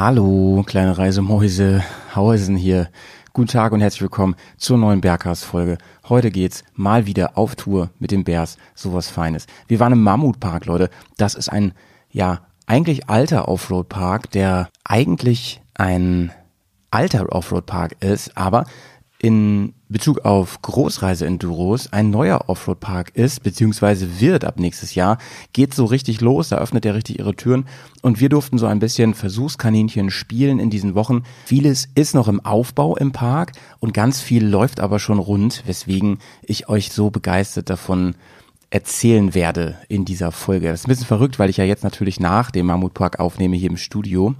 Hallo, kleine Reisemäuse, Hausen hier. Guten Tag und herzlich willkommen zur neuen Berghaus-Folge. Heute geht's mal wieder auf Tour mit den Bärs, sowas Feines. Wir waren im Mammutpark, Leute. Das ist ein, ja, eigentlich alter Offroad-Park, der eigentlich ein alter Offroad-Park ist, aber in Bezug auf Großreise-Enduros ein neuer Offroad-Park ist, beziehungsweise wird ab nächstes Jahr, geht so richtig los, da öffnet er richtig ihre Türen und wir durften so ein bisschen Versuchskaninchen spielen in diesen Wochen. Vieles ist noch im Aufbau im Park und ganz viel läuft aber schon rund, weswegen ich euch so begeistert davon erzählen werde in dieser Folge. Das ist ein bisschen verrückt, weil ich ja jetzt natürlich nach dem Mammutpark aufnehme hier im Studio.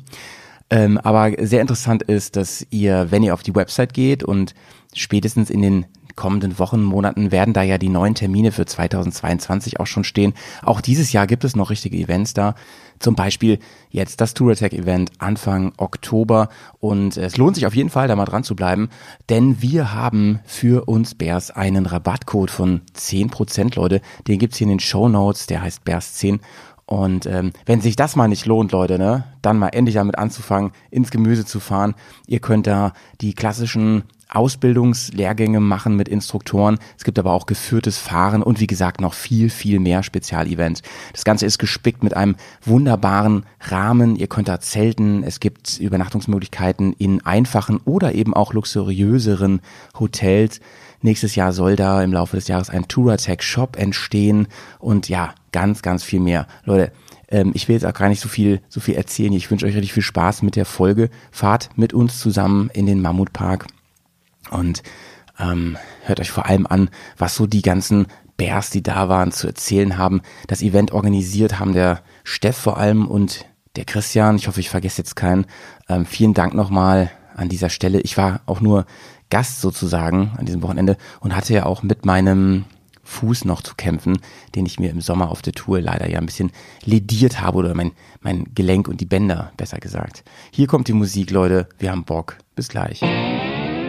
Ähm, aber sehr interessant ist, dass ihr, wenn ihr auf die Website geht und spätestens in den kommenden Wochen, Monaten werden da ja die neuen Termine für 2022 auch schon stehen. Auch dieses Jahr gibt es noch richtige Events da. Zum Beispiel jetzt das Tour Attack Event Anfang Oktober. Und es lohnt sich auf jeden Fall, da mal dran zu bleiben, denn wir haben für uns Bears einen Rabattcode von 10%, Leute. Den gibt's hier in den Show Notes, der heißt Bears 10. Und ähm, wenn sich das mal nicht lohnt, Leute, ne, dann mal endlich damit anzufangen, ins Gemüse zu fahren. Ihr könnt da die klassischen Ausbildungslehrgänge machen mit Instruktoren. Es gibt aber auch geführtes Fahren und wie gesagt noch viel, viel mehr Spezialevents. Das Ganze ist gespickt mit einem wunderbaren Rahmen. Ihr könnt da zelten. Es gibt Übernachtungsmöglichkeiten in einfachen oder eben auch luxuriöseren Hotels. Nächstes Jahr soll da im Laufe des Jahres ein Touratech Shop entstehen und ja, ganz, ganz viel mehr. Leute, ähm, ich will jetzt auch gar nicht so viel, so viel erzählen. Ich wünsche euch richtig viel Spaß mit der Folge. Fahrt mit uns zusammen in den Mammutpark und ähm, hört euch vor allem an, was so die ganzen Bears, die da waren, zu erzählen haben. Das Event organisiert haben der Steff vor allem und der Christian. Ich hoffe, ich vergesse jetzt keinen. Ähm, vielen Dank nochmal an dieser Stelle. Ich war auch nur Gast sozusagen an diesem Wochenende und hatte ja auch mit meinem Fuß noch zu kämpfen, den ich mir im Sommer auf der Tour leider ja ein bisschen lediert habe oder mein, mein Gelenk und die Bänder, besser gesagt. Hier kommt die Musik, Leute. Wir haben Bock. Bis gleich.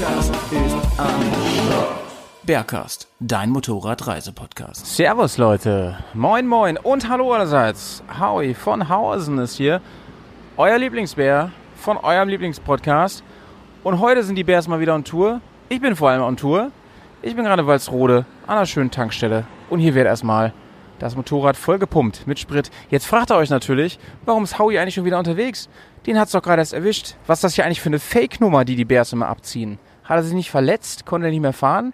Bergkast ist am Bergcast, dein Motorradreisepodcast. Servus Leute, moin moin und hallo allerseits. Howie von Hausen ist hier, euer Lieblingsbär von eurem Lieblingspodcast. Und heute sind die Bärs mal wieder on Tour. Ich bin vor allem on Tour. Ich bin gerade in Walsrode an einer schönen Tankstelle und hier wird erstmal das Motorrad voll gepumpt mit Sprit. Jetzt fragt ihr euch natürlich, warum ist Howie eigentlich schon wieder unterwegs? Den hat's doch gerade erst erwischt. Was ist das hier eigentlich für eine Fake-Nummer, die die Bärs immer abziehen? Hat er sich nicht verletzt? Konnte er nicht mehr fahren?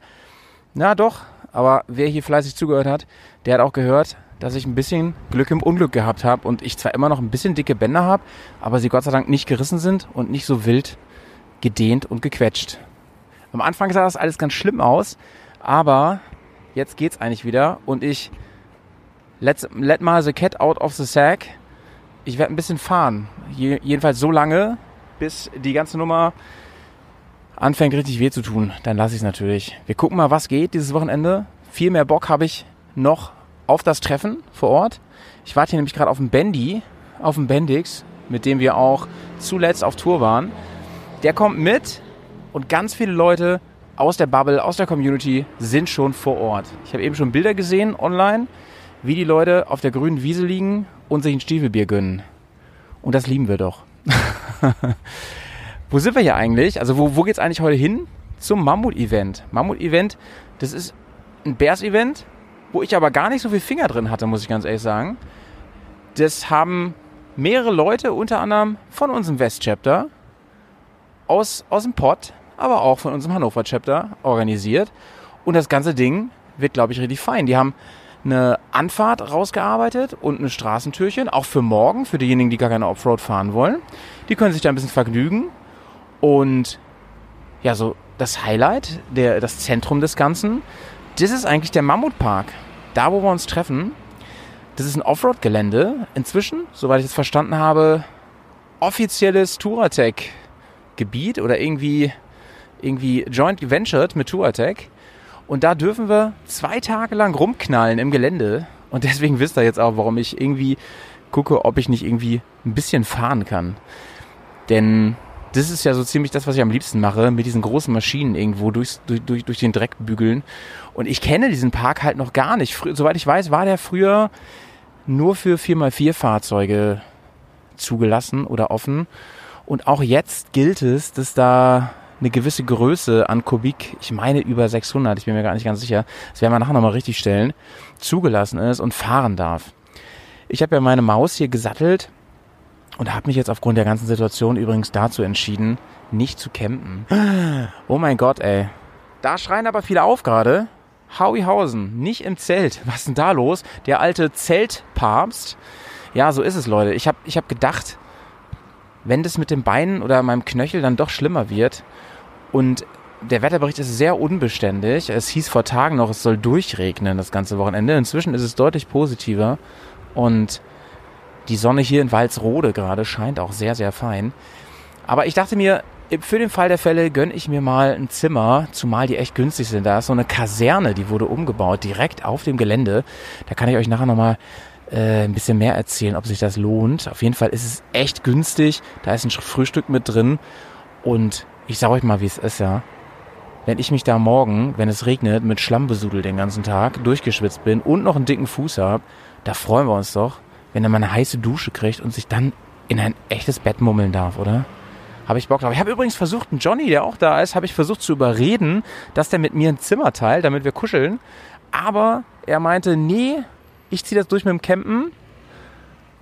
Na doch, aber wer hier fleißig zugehört hat, der hat auch gehört, dass ich ein bisschen Glück im Unglück gehabt habe und ich zwar immer noch ein bisschen dicke Bänder habe, aber sie Gott sei Dank nicht gerissen sind und nicht so wild gedehnt und gequetscht. Am Anfang sah das alles ganz schlimm aus, aber jetzt geht's eigentlich wieder und ich let, let mal the cat out of the sack. Ich werde ein bisschen fahren. Je, jedenfalls so lange, bis die ganze Nummer anfängt richtig weh zu tun. Dann lasse ich es natürlich. Wir gucken mal, was geht dieses Wochenende. Viel mehr Bock habe ich noch auf das Treffen vor Ort. Ich warte hier nämlich gerade auf den Bendy, auf den Bendix, mit dem wir auch zuletzt auf Tour waren. Der kommt mit und ganz viele Leute aus der Bubble, aus der Community sind schon vor Ort. Ich habe eben schon Bilder gesehen online, wie die Leute auf der grünen Wiese liegen und sich ein Stiefelbier gönnen. Und das lieben wir doch. wo sind wir hier eigentlich? Also wo, wo geht's eigentlich heute hin? Zum Mammut-Event. Mammut-Event, das ist ein Bears-Event, wo ich aber gar nicht so viel Finger drin hatte, muss ich ganz ehrlich sagen. Das haben mehrere Leute, unter anderem von unserem West-Chapter, aus, aus dem Pott, aber auch von unserem Hannover-Chapter organisiert. Und das ganze Ding wird, glaube ich, richtig fein. Die haben eine Anfahrt rausgearbeitet und eine Straßentürchen, auch für morgen, für diejenigen, die gar keine Offroad fahren wollen. Die können sich da ein bisschen vergnügen. Und ja, so das Highlight, der, das Zentrum des Ganzen, das ist eigentlich der Mammutpark. Da, wo wir uns treffen. Das ist ein Offroad-Gelände. Inzwischen, soweit ich es verstanden habe, offizielles Touratec-Gebiet oder irgendwie, irgendwie joint ventured mit Touratec. Und da dürfen wir zwei Tage lang rumknallen im Gelände. Und deswegen wisst ihr jetzt auch, warum ich irgendwie gucke, ob ich nicht irgendwie ein bisschen fahren kann. Denn das ist ja so ziemlich das, was ich am liebsten mache, mit diesen großen Maschinen irgendwo durchs, durch, durch, durch den Dreck bügeln. Und ich kenne diesen Park halt noch gar nicht. Frü soweit ich weiß, war der früher nur für 4x4 Fahrzeuge zugelassen oder offen. Und auch jetzt gilt es, dass da eine gewisse Größe an Kubik, ich meine über 600, ich bin mir gar nicht ganz sicher, das werden wir nachher nochmal richtig stellen, zugelassen ist und fahren darf. Ich habe ja meine Maus hier gesattelt und habe mich jetzt aufgrund der ganzen Situation übrigens dazu entschieden, nicht zu campen. Oh mein Gott, ey. Da schreien aber viele auf gerade. Hauihausen, nicht im Zelt. Was ist denn da los? Der alte Zeltpapst. Ja, so ist es, Leute. Ich habe ich hab gedacht, wenn das mit den Beinen oder meinem Knöchel dann doch schlimmer wird und der Wetterbericht ist sehr unbeständig. Es hieß vor Tagen noch, es soll durchregnen das ganze Wochenende. Inzwischen ist es deutlich positiver und die Sonne hier in Walsrode gerade scheint auch sehr, sehr fein. Aber ich dachte mir, für den Fall der Fälle gönne ich mir mal ein Zimmer, zumal die echt günstig sind. Da ist so eine Kaserne, die wurde umgebaut, direkt auf dem Gelände. Da kann ich euch nachher nochmal äh, ein bisschen mehr erzählen, ob sich das lohnt. Auf jeden Fall ist es echt günstig. Da ist ein Frühstück mit drin. Und ich sage euch mal, wie es ist, ja. Wenn ich mich da morgen, wenn es regnet, mit Schlamm besudel den ganzen Tag, durchgeschwitzt bin und noch einen dicken Fuß habe, da freuen wir uns doch, wenn er mal eine heiße Dusche kriegt und sich dann in ein echtes Bett mummeln darf, oder? Habe ich Bock drauf. Ich habe übrigens versucht, einen Johnny, der auch da ist, habe ich versucht zu überreden, dass der mit mir ein Zimmer teilt, damit wir kuscheln. Aber er meinte, nee, ich ziehe das durch mit dem Campen.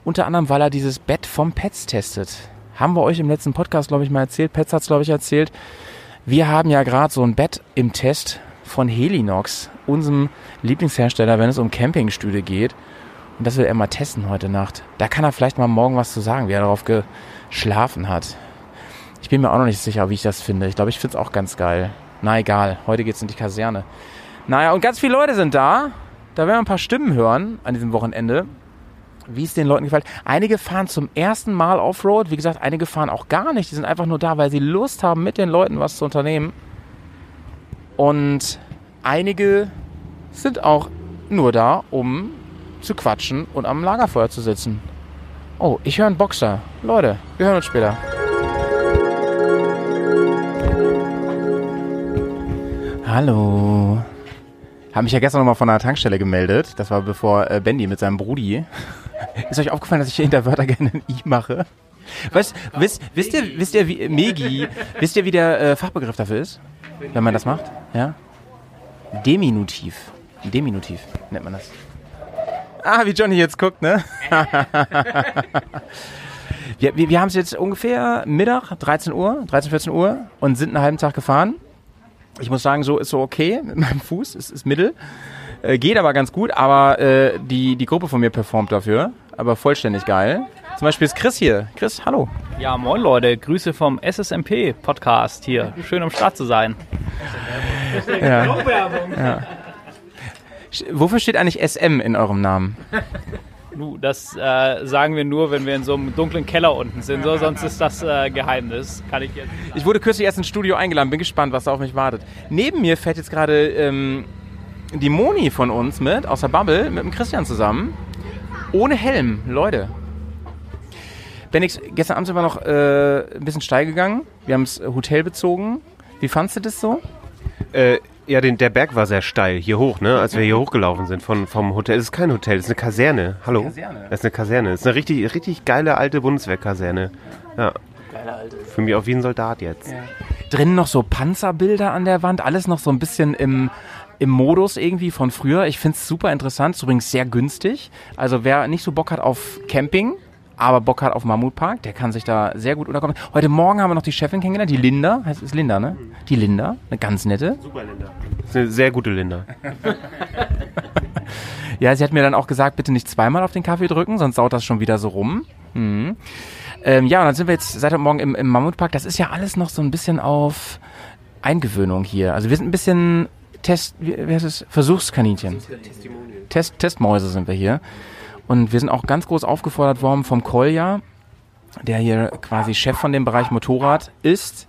Unter anderem, weil er dieses Bett vom Pets testet. Haben wir euch im letzten Podcast, glaube ich, mal erzählt. Pets hat es, glaube ich, erzählt. Wir haben ja gerade so ein Bett im Test von Helinox, unserem Lieblingshersteller, wenn es um Campingstühle geht. Und das will er mal testen heute Nacht. Da kann er vielleicht mal morgen was zu sagen, wie er darauf geschlafen hat. Ich bin mir auch noch nicht sicher, wie ich das finde. Ich glaube, ich finde es auch ganz geil. Na egal, heute geht's in die Kaserne. Naja, und ganz viele Leute sind da. Da werden wir ein paar Stimmen hören an diesem Wochenende, wie es den Leuten gefällt. Einige fahren zum ersten Mal Offroad. Wie gesagt, einige fahren auch gar nicht. Die sind einfach nur da, weil sie Lust haben, mit den Leuten was zu unternehmen. Und einige sind auch nur da, um zu quatschen und am Lagerfeuer zu sitzen. Oh, ich höre einen Boxer. Leute, wir hören uns später. Hallo. Habe mich ja gestern nochmal von einer Tankstelle gemeldet. Das war bevor äh, Bendy mit seinem Brudi. Ist euch aufgefallen, dass ich hier hinter Wörter gerne ein I mache? Weißt, wisst, wisst ihr, wisst ihr, wie, Megi, wisst ihr, wie der äh, Fachbegriff dafür ist? Wenn man das macht? Ja? Deminutiv. Deminutiv nennt man das. Ah, wie Johnny jetzt guckt, ne? wir wir, wir haben es jetzt ungefähr Mittag, 13 Uhr, 13, 14 Uhr und sind einen halben Tag gefahren. Ich muss sagen, so ist so okay mit meinem Fuß, ist, ist mittel. Äh, geht aber ganz gut, aber äh, die, die Gruppe von mir performt dafür. Aber vollständig geil. Zum Beispiel ist Chris hier. Chris, hallo. Ja, moin Leute, Grüße vom SSMP Podcast hier. Schön am Start zu sein. Ja. ja. Wofür steht eigentlich SM in eurem Namen? Nu, das äh, sagen wir nur, wenn wir in so einem dunklen Keller unten sind. So, sonst ist das äh, Geheimnis. Kann ich jetzt. Ich wurde kürzlich erst ins Studio eingeladen, bin gespannt, was da auf mich wartet. Neben mir fährt jetzt gerade ähm, die Moni von uns mit, aus der Bubble, mit dem Christian zusammen. Ohne Helm, Leute. Benix, gestern Abend sind wir noch äh, ein bisschen steil gegangen. Wir haben das Hotel bezogen. Wie fandst du das so? Ja, den, der Berg war sehr steil, hier hoch, ne? Als wir hier hochgelaufen sind von, vom Hotel. Es ist kein Hotel, es ist eine Kaserne. Hallo? Kaserne. Das ist eine Kaserne. Es ist eine richtig, richtig geile alte Bundeswehrkaserne. Ja. Für mich auf wie ein Soldat jetzt. Drinnen noch so Panzerbilder an der Wand, alles noch so ein bisschen im, im Modus irgendwie von früher. Ich finde es super interessant, ist übrigens sehr günstig. Also wer nicht so Bock hat auf Camping, aber Bock hat auf Mammutpark, der kann sich da sehr gut unterkommen. Heute Morgen haben wir noch die Chefin kennengelernt, die Linda, heißt es Linda, ne? Die Linda, eine ganz nette. Super Linda. Das ist eine sehr gute Linda. Ja, sie hat mir dann auch gesagt, bitte nicht zweimal auf den Kaffee drücken, sonst saut das schon wieder so rum. Mhm. Ähm, ja, und dann sind wir jetzt seit heute Morgen im, im Mammutpark. Das ist ja alles noch so ein bisschen auf Eingewöhnung hier. Also wir sind ein bisschen Test, wie, heißt es? Versuchskaninchen. Test, Testmäuse sind wir hier. Und wir sind auch ganz groß aufgefordert worden vom Kolja, der hier quasi Chef von dem Bereich Motorrad ist,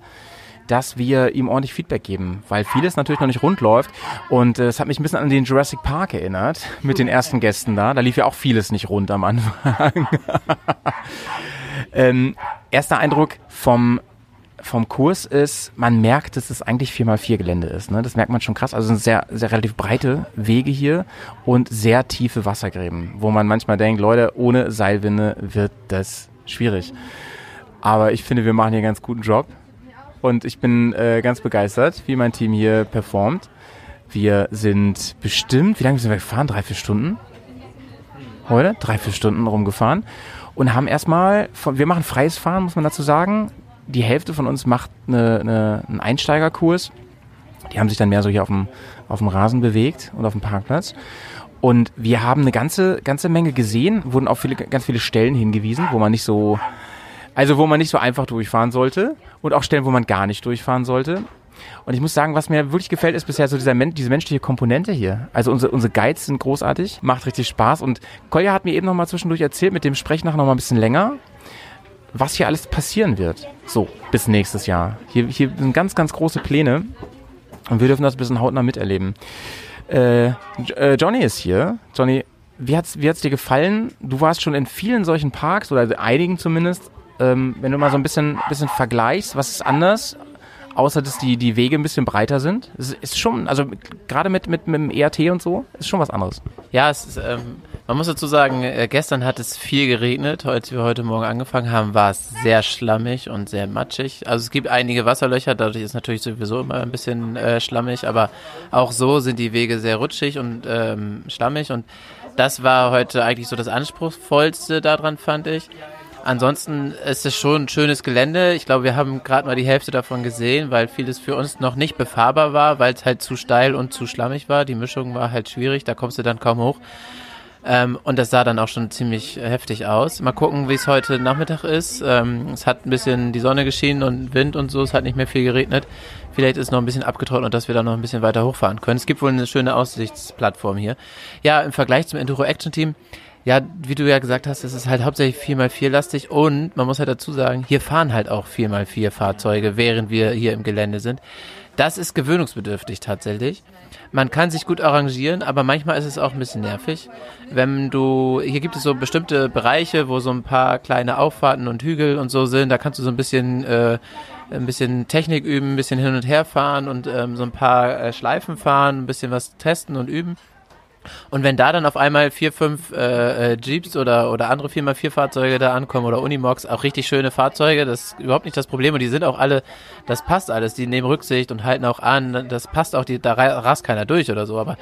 dass wir ihm ordentlich Feedback geben, weil vieles natürlich noch nicht rund läuft. Und äh, es hat mich ein bisschen an den Jurassic Park erinnert, mit den ersten Gästen da. Da lief ja auch vieles nicht rund am Anfang. ähm, erster Eindruck vom vom Kurs ist, man merkt, dass es eigentlich 4x4 Gelände ist. Ne? Das merkt man schon krass. Also sind sehr, sehr relativ breite Wege hier und sehr tiefe Wassergräben, wo man manchmal denkt, Leute, ohne Seilwinde wird das schwierig. Aber ich finde, wir machen hier einen ganz guten Job. Und ich bin äh, ganz begeistert, wie mein Team hier performt. Wir sind bestimmt, wie lange sind wir gefahren? Drei, vier Stunden? Heute? Drei, vier Stunden rumgefahren. Und haben erstmal, wir machen freies Fahren, muss man dazu sagen. Die Hälfte von uns macht eine, eine, einen Einsteigerkurs. Die haben sich dann mehr so hier auf dem, auf dem Rasen bewegt und auf dem Parkplatz. Und wir haben eine ganze, ganze Menge gesehen, wurden auf viele, ganz viele Stellen hingewiesen, wo man nicht so, also wo man nicht so einfach durchfahren sollte und auch Stellen, wo man gar nicht durchfahren sollte. Und ich muss sagen, was mir wirklich gefällt, ist bisher so dieser, diese menschliche Komponente hier. Also unsere, unsere Guides sind großartig, macht richtig Spaß. Und Kolja hat mir eben noch mal zwischendurch erzählt, mit dem Sprechen nachher noch mal ein bisschen länger, was hier alles passieren wird. So, bis nächstes Jahr. Hier, hier sind ganz, ganz große Pläne. Und wir dürfen das ein bisschen hautnah miterleben. Äh, äh, Johnny ist hier. Johnny, wie hat's, wie hat's dir gefallen? Du warst schon in vielen solchen Parks oder einigen zumindest. Ähm, wenn du mal so ein bisschen, bisschen vergleichst, was ist anders? Außer dass die, die Wege ein bisschen breiter sind. Es ist schon, also gerade mit, mit, mit dem ERT und so, ist schon was anderes. Ja, es ist, ähm, man muss dazu sagen, äh, gestern hat es viel geregnet. Als wir heute Morgen angefangen haben, war es sehr schlammig und sehr matschig. Also es gibt einige Wasserlöcher, dadurch ist natürlich sowieso immer ein bisschen äh, schlammig, aber auch so sind die Wege sehr rutschig und ähm, schlammig und das war heute eigentlich so das anspruchsvollste daran, fand ich. Ansonsten ist es schon ein schönes Gelände. Ich glaube, wir haben gerade mal die Hälfte davon gesehen, weil vieles für uns noch nicht befahrbar war, weil es halt zu steil und zu schlammig war. Die Mischung war halt schwierig, da kommst du dann kaum hoch. Ähm, und das sah dann auch schon ziemlich heftig aus. Mal gucken, wie es heute Nachmittag ist. Ähm, es hat ein bisschen die Sonne geschienen und Wind und so. Es hat nicht mehr viel geregnet. Vielleicht ist es noch ein bisschen abgetrocknet, dass wir da noch ein bisschen weiter hochfahren können. Es gibt wohl eine schöne Aussichtsplattform hier. Ja, im Vergleich zum Enduro Action Team ja, wie du ja gesagt hast, es ist halt hauptsächlich 4x4 lastig und man muss halt dazu sagen, hier fahren halt auch 4x4 Fahrzeuge, während wir hier im Gelände sind. Das ist gewöhnungsbedürftig tatsächlich. Man kann sich gut arrangieren, aber manchmal ist es auch ein bisschen nervig. Wenn du, hier gibt es so bestimmte Bereiche, wo so ein paar kleine Auffahrten und Hügel und so sind, da kannst du so ein bisschen, äh, ein bisschen Technik üben, ein bisschen hin und her fahren und ähm, so ein paar äh, Schleifen fahren, ein bisschen was testen und üben. Und wenn da dann auf einmal vier, fünf äh, äh, Jeeps oder, oder andere 4x4 Fahrzeuge da ankommen oder Unimogs, auch richtig schöne Fahrzeuge, das ist überhaupt nicht das Problem. Und die sind auch alle, das passt alles, die nehmen Rücksicht und halten auch an, das passt auch, die, da rast keiner durch oder so. Aber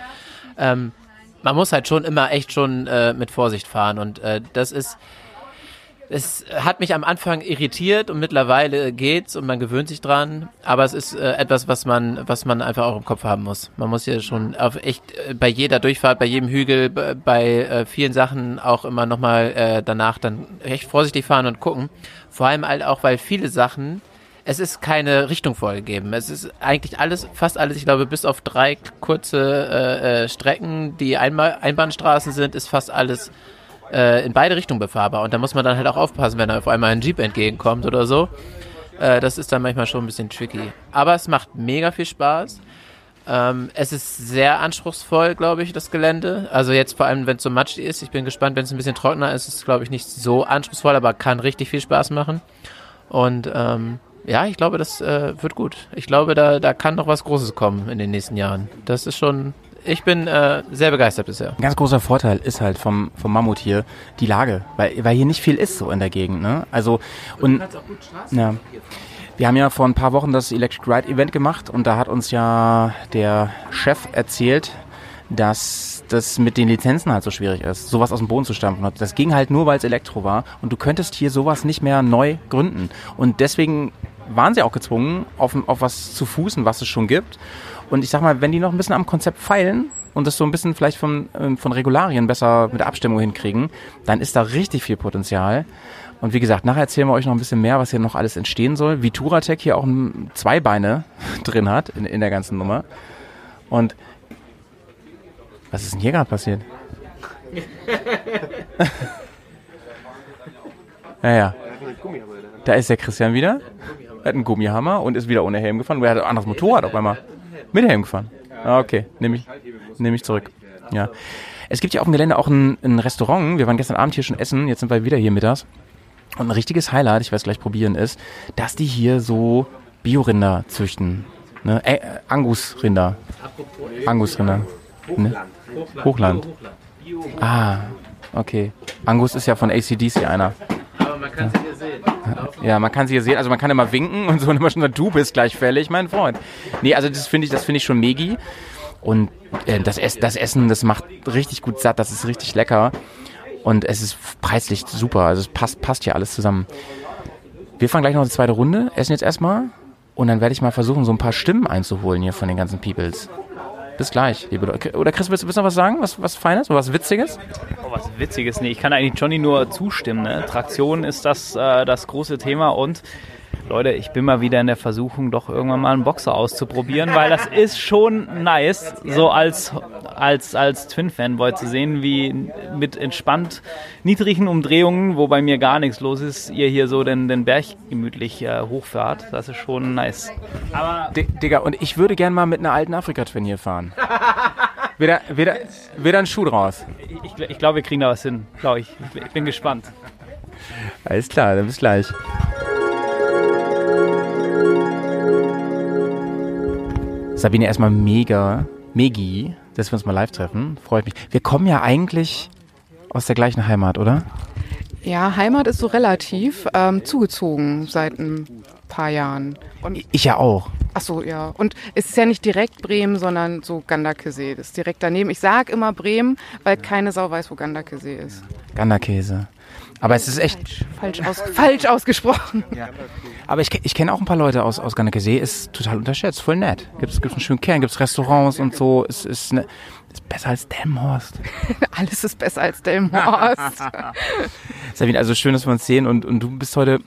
ähm, man muss halt schon immer echt schon äh, mit Vorsicht fahren. Und äh, das ist es hat mich am Anfang irritiert und mittlerweile geht's und man gewöhnt sich dran. Aber es ist äh, etwas, was man, was man einfach auch im Kopf haben muss. Man muss ja schon auf echt äh, bei jeder Durchfahrt, bei jedem Hügel, bei äh, vielen Sachen auch immer nochmal äh, danach dann echt vorsichtig fahren und gucken. Vor allem halt auch, weil viele Sachen es ist keine Richtung vorgegeben. Es ist eigentlich alles, fast alles, ich glaube, bis auf drei kurze äh, äh, Strecken, die Einbahnstraßen sind, ist fast alles äh, in beide Richtungen befahrbar. Und da muss man dann halt auch aufpassen, wenn da auf einmal ein Jeep entgegenkommt oder so. Äh, das ist dann manchmal schon ein bisschen tricky. Aber es macht mega viel Spaß. Ähm, es ist sehr anspruchsvoll, glaube ich, das Gelände. Also jetzt vor allem, wenn es so matschig ist. Ich bin gespannt, wenn es ein bisschen trockener ist, ist es, glaube ich, nicht so anspruchsvoll, aber kann richtig viel Spaß machen. Und ähm, ja, ich glaube, das äh, wird gut. Ich glaube, da, da kann noch was Großes kommen in den nächsten Jahren. Das ist schon ich bin äh, sehr begeistert bisher. Ein ganz großer Vorteil ist halt vom, vom Mammut hier die Lage, weil, weil hier nicht viel ist so in der Gegend. Ne? Also, und, und ja. Wir haben ja vor ein paar Wochen das Electric Ride Event gemacht und da hat uns ja der Chef erzählt, dass das mit den Lizenzen halt so schwierig ist, sowas aus dem Boden zu stampfen. Das ging halt nur, weil es Elektro war und du könntest hier sowas nicht mehr neu gründen. Und deswegen waren sie auch gezwungen, auf, auf was zu fußen, was es schon gibt. Und ich sag mal, wenn die noch ein bisschen am Konzept feilen und das so ein bisschen vielleicht von, äh, von Regularien besser mit der Abstimmung hinkriegen, dann ist da richtig viel Potenzial. Und wie gesagt, nachher erzählen wir euch noch ein bisschen mehr, was hier noch alles entstehen soll. Wie Turatec hier auch zwei Beine drin hat in, in der ganzen Nummer. Und was ist denn hier gerade passiert? naja. Da ist der Christian wieder. Er hat einen Gummihammer und ist wieder ohne Helm gefahren. Er hat ein anderes Motorrad auf einmal. Mit Helm gefahren. Ah, okay. Nehme ich, nehme ich zurück. Ja. Es gibt ja auf dem Gelände auch ein, ein Restaurant. Wir waren gestern Abend hier schon essen. Jetzt sind wir wieder hier mittags. Und ein richtiges Highlight, ich werde es gleich probieren, ist, dass die hier so Biorinder züchten. Ne? Äh, Angusrinder. Angusrinder. Ne? Hochland. Ah, okay. Angus ist ja von ACDC einer. Man kann sie hier sehen. Ja, man kann sie hier sehen, also man kann immer winken und so und immer schon sagen, du bist gleich fällig, mein Freund. Nee, also das finde ich, das finde ich schon megi. Und äh, das, Ess, das Essen, das macht richtig gut satt, das ist richtig lecker. Und es ist preislich super, also es passt, passt hier alles zusammen. Wir fahren gleich noch die zweite Runde, essen jetzt erstmal und dann werde ich mal versuchen, so ein paar Stimmen einzuholen hier von den ganzen Peoples. Bis gleich, liebe Leute. Oder Chris, willst, du noch was sagen? Was, was Feines? Was Witziges? Oh, was Witziges. Nee, ich kann eigentlich Johnny nur zustimmen. Ne? Traktion ist das, äh, das große Thema und Leute, ich bin mal wieder in der Versuchung, doch irgendwann mal einen Boxer auszuprobieren, weil das ist schon nice, so als, als, als Twin-Fanboy zu sehen, wie mit entspannt niedrigen Umdrehungen, wo bei mir gar nichts los ist, ihr hier so den, den Berg gemütlich äh, hochfahrt. Das ist schon nice. Aber D Digga, und ich würde gern mal mit einer alten Afrika-Twin hier fahren. Wieder, wieder, wieder ein Schuh draus. ich, ich glaube, wir kriegen da was hin, glaube ich. ich. Ich bin gespannt. Alles klar, dann bis gleich. Sabine, erstmal mega, megi, dass wir uns mal live treffen. Freut mich. Wir kommen ja eigentlich aus der gleichen Heimat, oder? Ja, Heimat ist so relativ ähm, zugezogen seit ein paar Jahren. Und Ich ja auch. ach so, ja. Und es ist ja nicht direkt Bremen, sondern so Gandakesee. Das ist direkt daneben. Ich sag immer Bremen, weil keine Sau weiß, wo Gandakesee ist. Ganderkäse. Aber es ist echt. Falsch, aus, falsch ausgesprochen. Aber ich, ich kenne auch ein paar Leute aus, aus Ganderkäse. Ist total unterschätzt, voll nett. Gibt es einen schönen Kern, gibt es Restaurants und so. Es ist, ne, ist besser als Delmhorst. Alles ist besser als Delmhorst. Sabine, also schön, dass wir uns sehen und, und du bist heute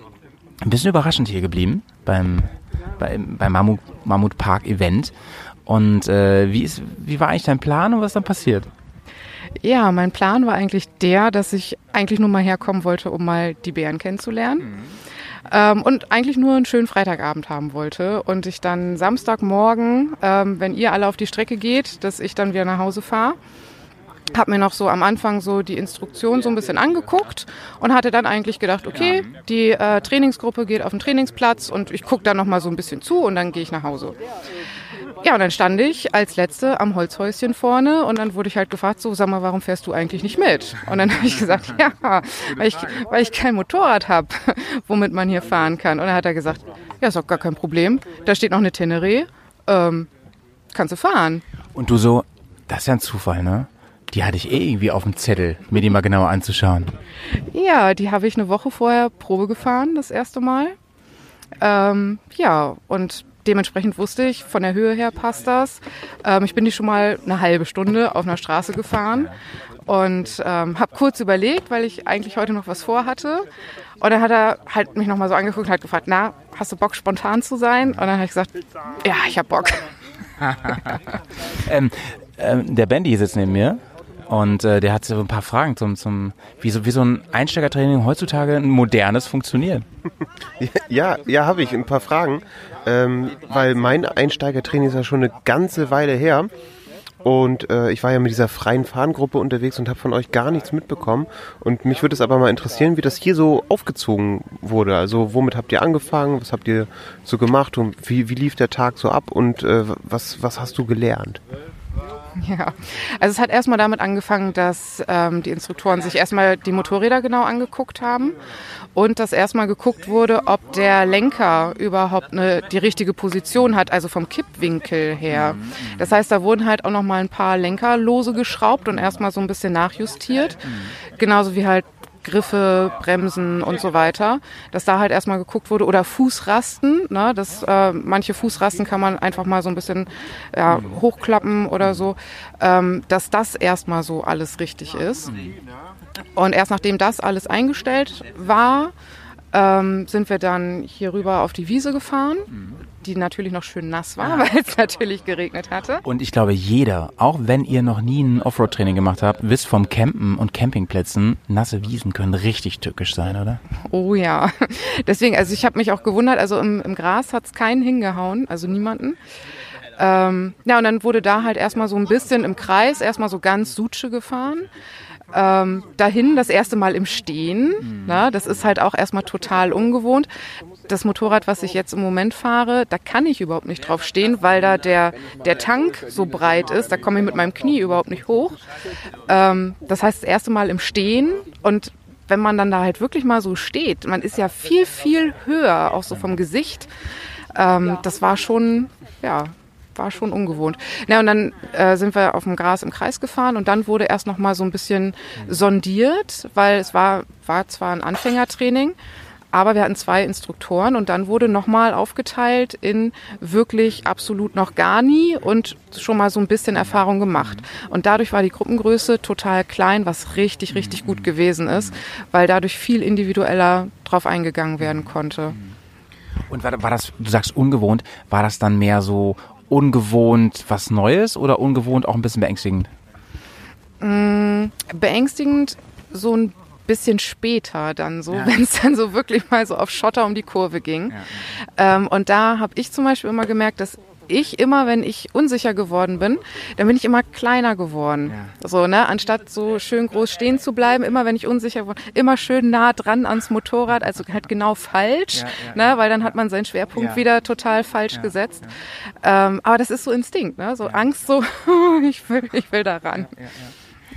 ein bisschen überraschend hier geblieben beim, beim, beim Mammut, Mammut Park Event. Und äh, wie, ist, wie war eigentlich dein Plan und was ist dann passiert? Ja, mein Plan war eigentlich der, dass ich eigentlich nur mal herkommen wollte, um mal die Bären kennenzulernen. Ähm, und eigentlich nur einen schönen Freitagabend haben wollte. Und ich dann Samstagmorgen, ähm, wenn ihr alle auf die Strecke geht, dass ich dann wieder nach Hause fahre. Hab mir noch so am Anfang so die Instruktion so ein bisschen angeguckt und hatte dann eigentlich gedacht, okay, die äh, Trainingsgruppe geht auf den Trainingsplatz und ich gucke dann noch mal so ein bisschen zu und dann gehe ich nach Hause. Ja, und dann stand ich als Letzte am Holzhäuschen vorne und dann wurde ich halt gefragt, so, sag mal, warum fährst du eigentlich nicht mit? Und dann habe ich gesagt, ja, weil ich, weil ich kein Motorrad habe, womit man hier fahren kann. Und dann hat er gesagt, ja, ist doch gar kein Problem. Da steht noch eine Teneré, ähm, kannst du fahren. Und du so, das ist ja ein Zufall, ne? Die hatte ich eh irgendwie auf dem Zettel, mir die mal genauer anzuschauen. Ja, die habe ich eine Woche vorher Probe gefahren, das erste Mal. Ähm, ja, und dementsprechend wusste ich, von der Höhe her passt das. Ähm, ich bin die schon mal eine halbe Stunde auf einer Straße gefahren und ähm, habe kurz überlegt, weil ich eigentlich heute noch was vorhatte. Und dann hat er halt mich nochmal so angeguckt und hat gefragt, na, hast du Bock, spontan zu sein? Und dann habe ich gesagt, ja, ich habe Bock. Ähm, ähm, der Bandy sitzt neben mir und äh, der hat so ein paar Fragen zum, zum wie, so, wie so ein Einsteigertraining heutzutage ein modernes funktioniert. Ja, ja, habe ich ein paar Fragen, ähm, weil mein Einsteigertraining ist ja schon eine ganze Weile her. Und äh, ich war ja mit dieser freien Fahrengruppe unterwegs und habe von euch gar nichts mitbekommen. Und mich würde es aber mal interessieren, wie das hier so aufgezogen wurde. Also womit habt ihr angefangen? Was habt ihr so gemacht? Und wie, wie lief der Tag so ab? Und äh, was, was hast du gelernt? Ja, also es hat erstmal damit angefangen, dass ähm, die Instruktoren sich erstmal die Motorräder genau angeguckt haben und dass erstmal geguckt wurde, ob der Lenker überhaupt eine, die richtige Position hat, also vom Kippwinkel her. Das heißt, da wurden halt auch noch mal ein paar Lenker lose geschraubt und erstmal so ein bisschen nachjustiert, genauso wie halt Griffe, Bremsen und so weiter, dass da halt erstmal geguckt wurde oder Fußrasten, ne, dass äh, manche Fußrasten kann man einfach mal so ein bisschen ja, hochklappen oder so, ähm, dass das erstmal so alles richtig ist. Und erst nachdem das alles eingestellt war, ähm, sind wir dann hier rüber auf die Wiese gefahren. Die natürlich noch schön nass war, weil es natürlich geregnet hatte. Und ich glaube, jeder, auch wenn ihr noch nie ein Offroad-Training gemacht habt, wisst vom Campen und Campingplätzen, nasse Wiesen können richtig tückisch sein, oder? Oh ja. Deswegen, also ich habe mich auch gewundert, also im, im Gras hat's keinen hingehauen, also niemanden. Ähm, ja, und dann wurde da halt erstmal so ein bisschen im Kreis, erstmal so ganz Sutsche gefahren. Ähm, dahin das erste Mal im Stehen. Na, das ist halt auch erstmal total ungewohnt. Das Motorrad, was ich jetzt im Moment fahre, da kann ich überhaupt nicht drauf stehen, weil da der, der Tank so breit ist. Da komme ich mit meinem Knie überhaupt nicht hoch. Ähm, das heißt, das erste Mal im Stehen und wenn man dann da halt wirklich mal so steht, man ist ja viel, viel höher, auch so vom Gesicht. Ähm, das war schon, ja, war schon ungewohnt. Na, und dann äh, sind wir auf dem Gras im Kreis gefahren und dann wurde erst noch mal so ein bisschen sondiert, weil es war, war zwar ein Anfängertraining, aber wir hatten zwei Instruktoren und dann wurde nochmal aufgeteilt in wirklich absolut noch gar nie und schon mal so ein bisschen Erfahrung gemacht. Und dadurch war die Gruppengröße total klein, was richtig, richtig gut gewesen ist, weil dadurch viel individueller drauf eingegangen werden konnte. Und war, war das, du sagst ungewohnt, war das dann mehr so ungewohnt was Neues oder ungewohnt auch ein bisschen beängstigend? beängstigend so ein bisschen später dann so, wenn es dann so wirklich mal so auf Schotter um die Kurve ging. Ähm, und da habe ich zum Beispiel immer gemerkt, dass ich immer, wenn ich unsicher geworden bin, dann bin ich immer kleiner geworden. So, ne, anstatt so schön groß stehen zu bleiben, immer wenn ich unsicher war, immer schön nah dran ans Motorrad, also halt genau falsch, ne, weil dann hat man seinen Schwerpunkt Ja. wieder total falsch gesetzt. Ähm, aber das ist so Instinkt, ne, so Angst, so ich will, ich will da ran.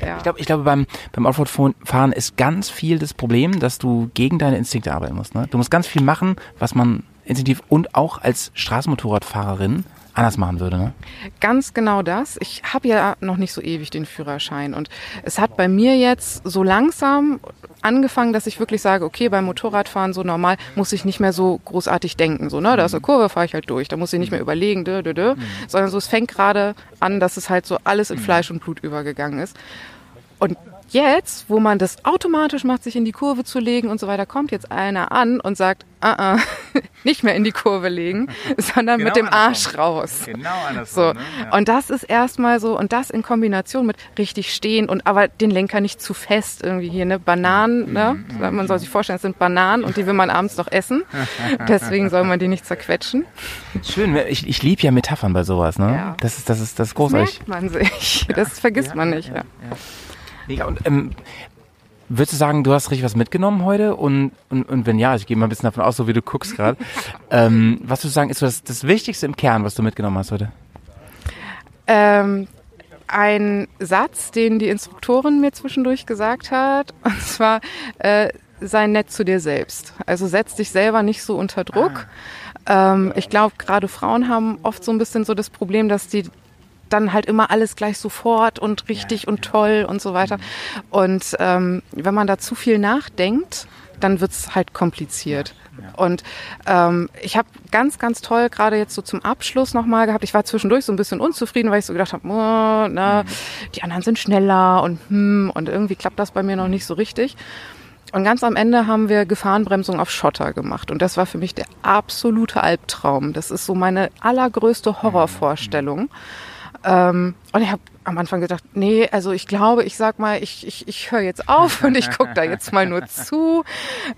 Ja. Ich glaube, ich glaube beim, beim Offroad-Fahren ist ganz viel das Problem, dass du gegen deine Instinkte arbeiten musst. Ne? Du musst ganz viel machen, was man instinktiv und auch als Straßenmotorradfahrerin anders machen würde. Ne? Ganz genau das. Ich habe ja noch nicht so ewig den Führerschein und es hat bei mir jetzt so langsam angefangen, dass ich wirklich sage, okay, beim Motorradfahren so normal muss ich nicht mehr so großartig denken. So, ne, da ist eine Kurve, fahre ich halt durch. Da muss ich nicht mehr überlegen, dö, dö, dö, sondern so es fängt gerade an, dass es halt so alles in Fleisch und Blut übergegangen ist. Und jetzt, wo man das automatisch macht, sich in die Kurve zu legen und so weiter, kommt jetzt einer an und sagt, ah, ah, nicht mehr in die Kurve legen, sondern mit dem Arsch raus. Genau So. Und das ist erstmal so, und das in Kombination mit richtig stehen und aber den Lenker nicht zu fest irgendwie hier, ne? Bananen, ne? Man soll sich vorstellen, es sind Bananen und die will man abends noch essen. Deswegen soll man die nicht zerquetschen. Schön, ich, ich liebe ja Metaphern bei sowas. Ne? Ja. Das, ist, das, ist, das ist Das großartig. merkt man sich. Das vergisst man nicht. Ja. Mega. Und ähm, würdest du sagen, du hast richtig was mitgenommen heute? Und, und, und wenn ja, ich gehe mal ein bisschen davon aus, so wie du guckst gerade. ähm, was würdest du sagen, ist das, das Wichtigste im Kern, was du mitgenommen hast heute? Ähm, ein Satz, den die Instruktorin mir zwischendurch gesagt hat, und zwar, äh, sei nett zu dir selbst. Also setz dich selber nicht so unter Druck. Ähm, ich glaube, gerade Frauen haben oft so ein bisschen so das Problem, dass die dann halt immer alles gleich sofort und richtig und toll und so weiter. Und ähm, wenn man da zu viel nachdenkt, dann wird's halt kompliziert. Und ähm, ich habe ganz, ganz toll gerade jetzt so zum Abschluss nochmal gehabt. Ich war zwischendurch so ein bisschen unzufrieden, weil ich so gedacht habe, oh, na, die anderen sind schneller und hm, und irgendwie klappt das bei mir noch nicht so richtig. Und ganz am Ende haben wir Gefahrenbremsung auf Schotter gemacht. Und das war für mich der absolute Albtraum. Das ist so meine allergrößte Horrorvorstellung. Ähm, und ich habe am Anfang gedacht, nee, also ich glaube, ich sag mal, ich, ich, ich höre jetzt auf und ich gucke da jetzt mal nur zu.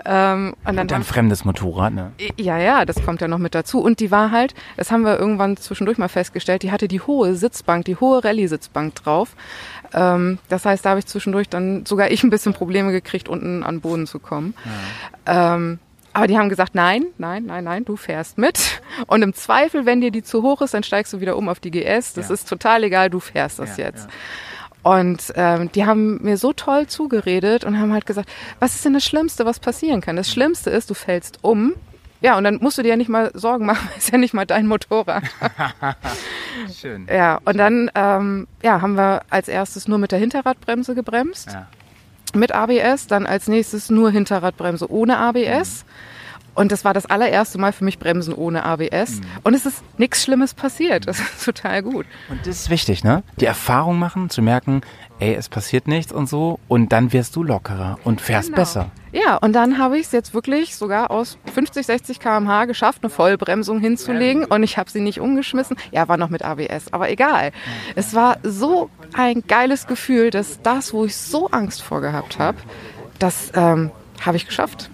Ähm, und dann Und ein fremdes Motorrad, ne? ja, ja, das kommt ja noch mit dazu. Und die war halt, das haben wir irgendwann zwischendurch mal festgestellt, die hatte die hohe Sitzbank, die hohe Rallye-Sitzbank drauf. Ähm, das heißt, da habe ich zwischendurch dann sogar ich ein bisschen Probleme gekriegt, unten an den Boden zu kommen. Ähm, aber die haben gesagt, nein, nein, nein, nein, du fährst mit. Und im Zweifel, wenn dir die zu hoch ist, dann steigst du wieder um auf die GS. Das Ja. ist total egal, du fährst das Ja, jetzt. Und ähm, die haben mir so toll zugeredet und haben halt gesagt, was ist denn das Schlimmste, was passieren kann? Das Schlimmste ist, du fällst um. Ja, und dann musst du dir ja nicht mal Sorgen machen, weil es ist ja nicht mal dein Motorrad. Schön. Ja, und dann ähm, ja, haben wir als erstes nur mit der Hinterradbremse gebremst, Ja. Mit ABS, dann als nächstes nur Hinterradbremse ohne ABS. Und das war das allererste Mal für mich Bremsen ohne ABS. Und es ist nichts Schlimmes passiert. Das ist total gut. Und das ist wichtig, ne? Die Erfahrung machen, zu merken, ey, es passiert nichts und so. Und dann wirst du lockerer und fährst Genau. besser. Ja, und dann habe ich es jetzt wirklich sogar aus 50, 60 km/h geschafft, eine Vollbremsung hinzulegen. Und ich habe sie nicht umgeschmissen. Ja, war noch mit ABS, aber egal. Es war so ein geiles Gefühl, dass das, wo ich so Angst vor gehabt habe, das ähm, habe ich geschafft.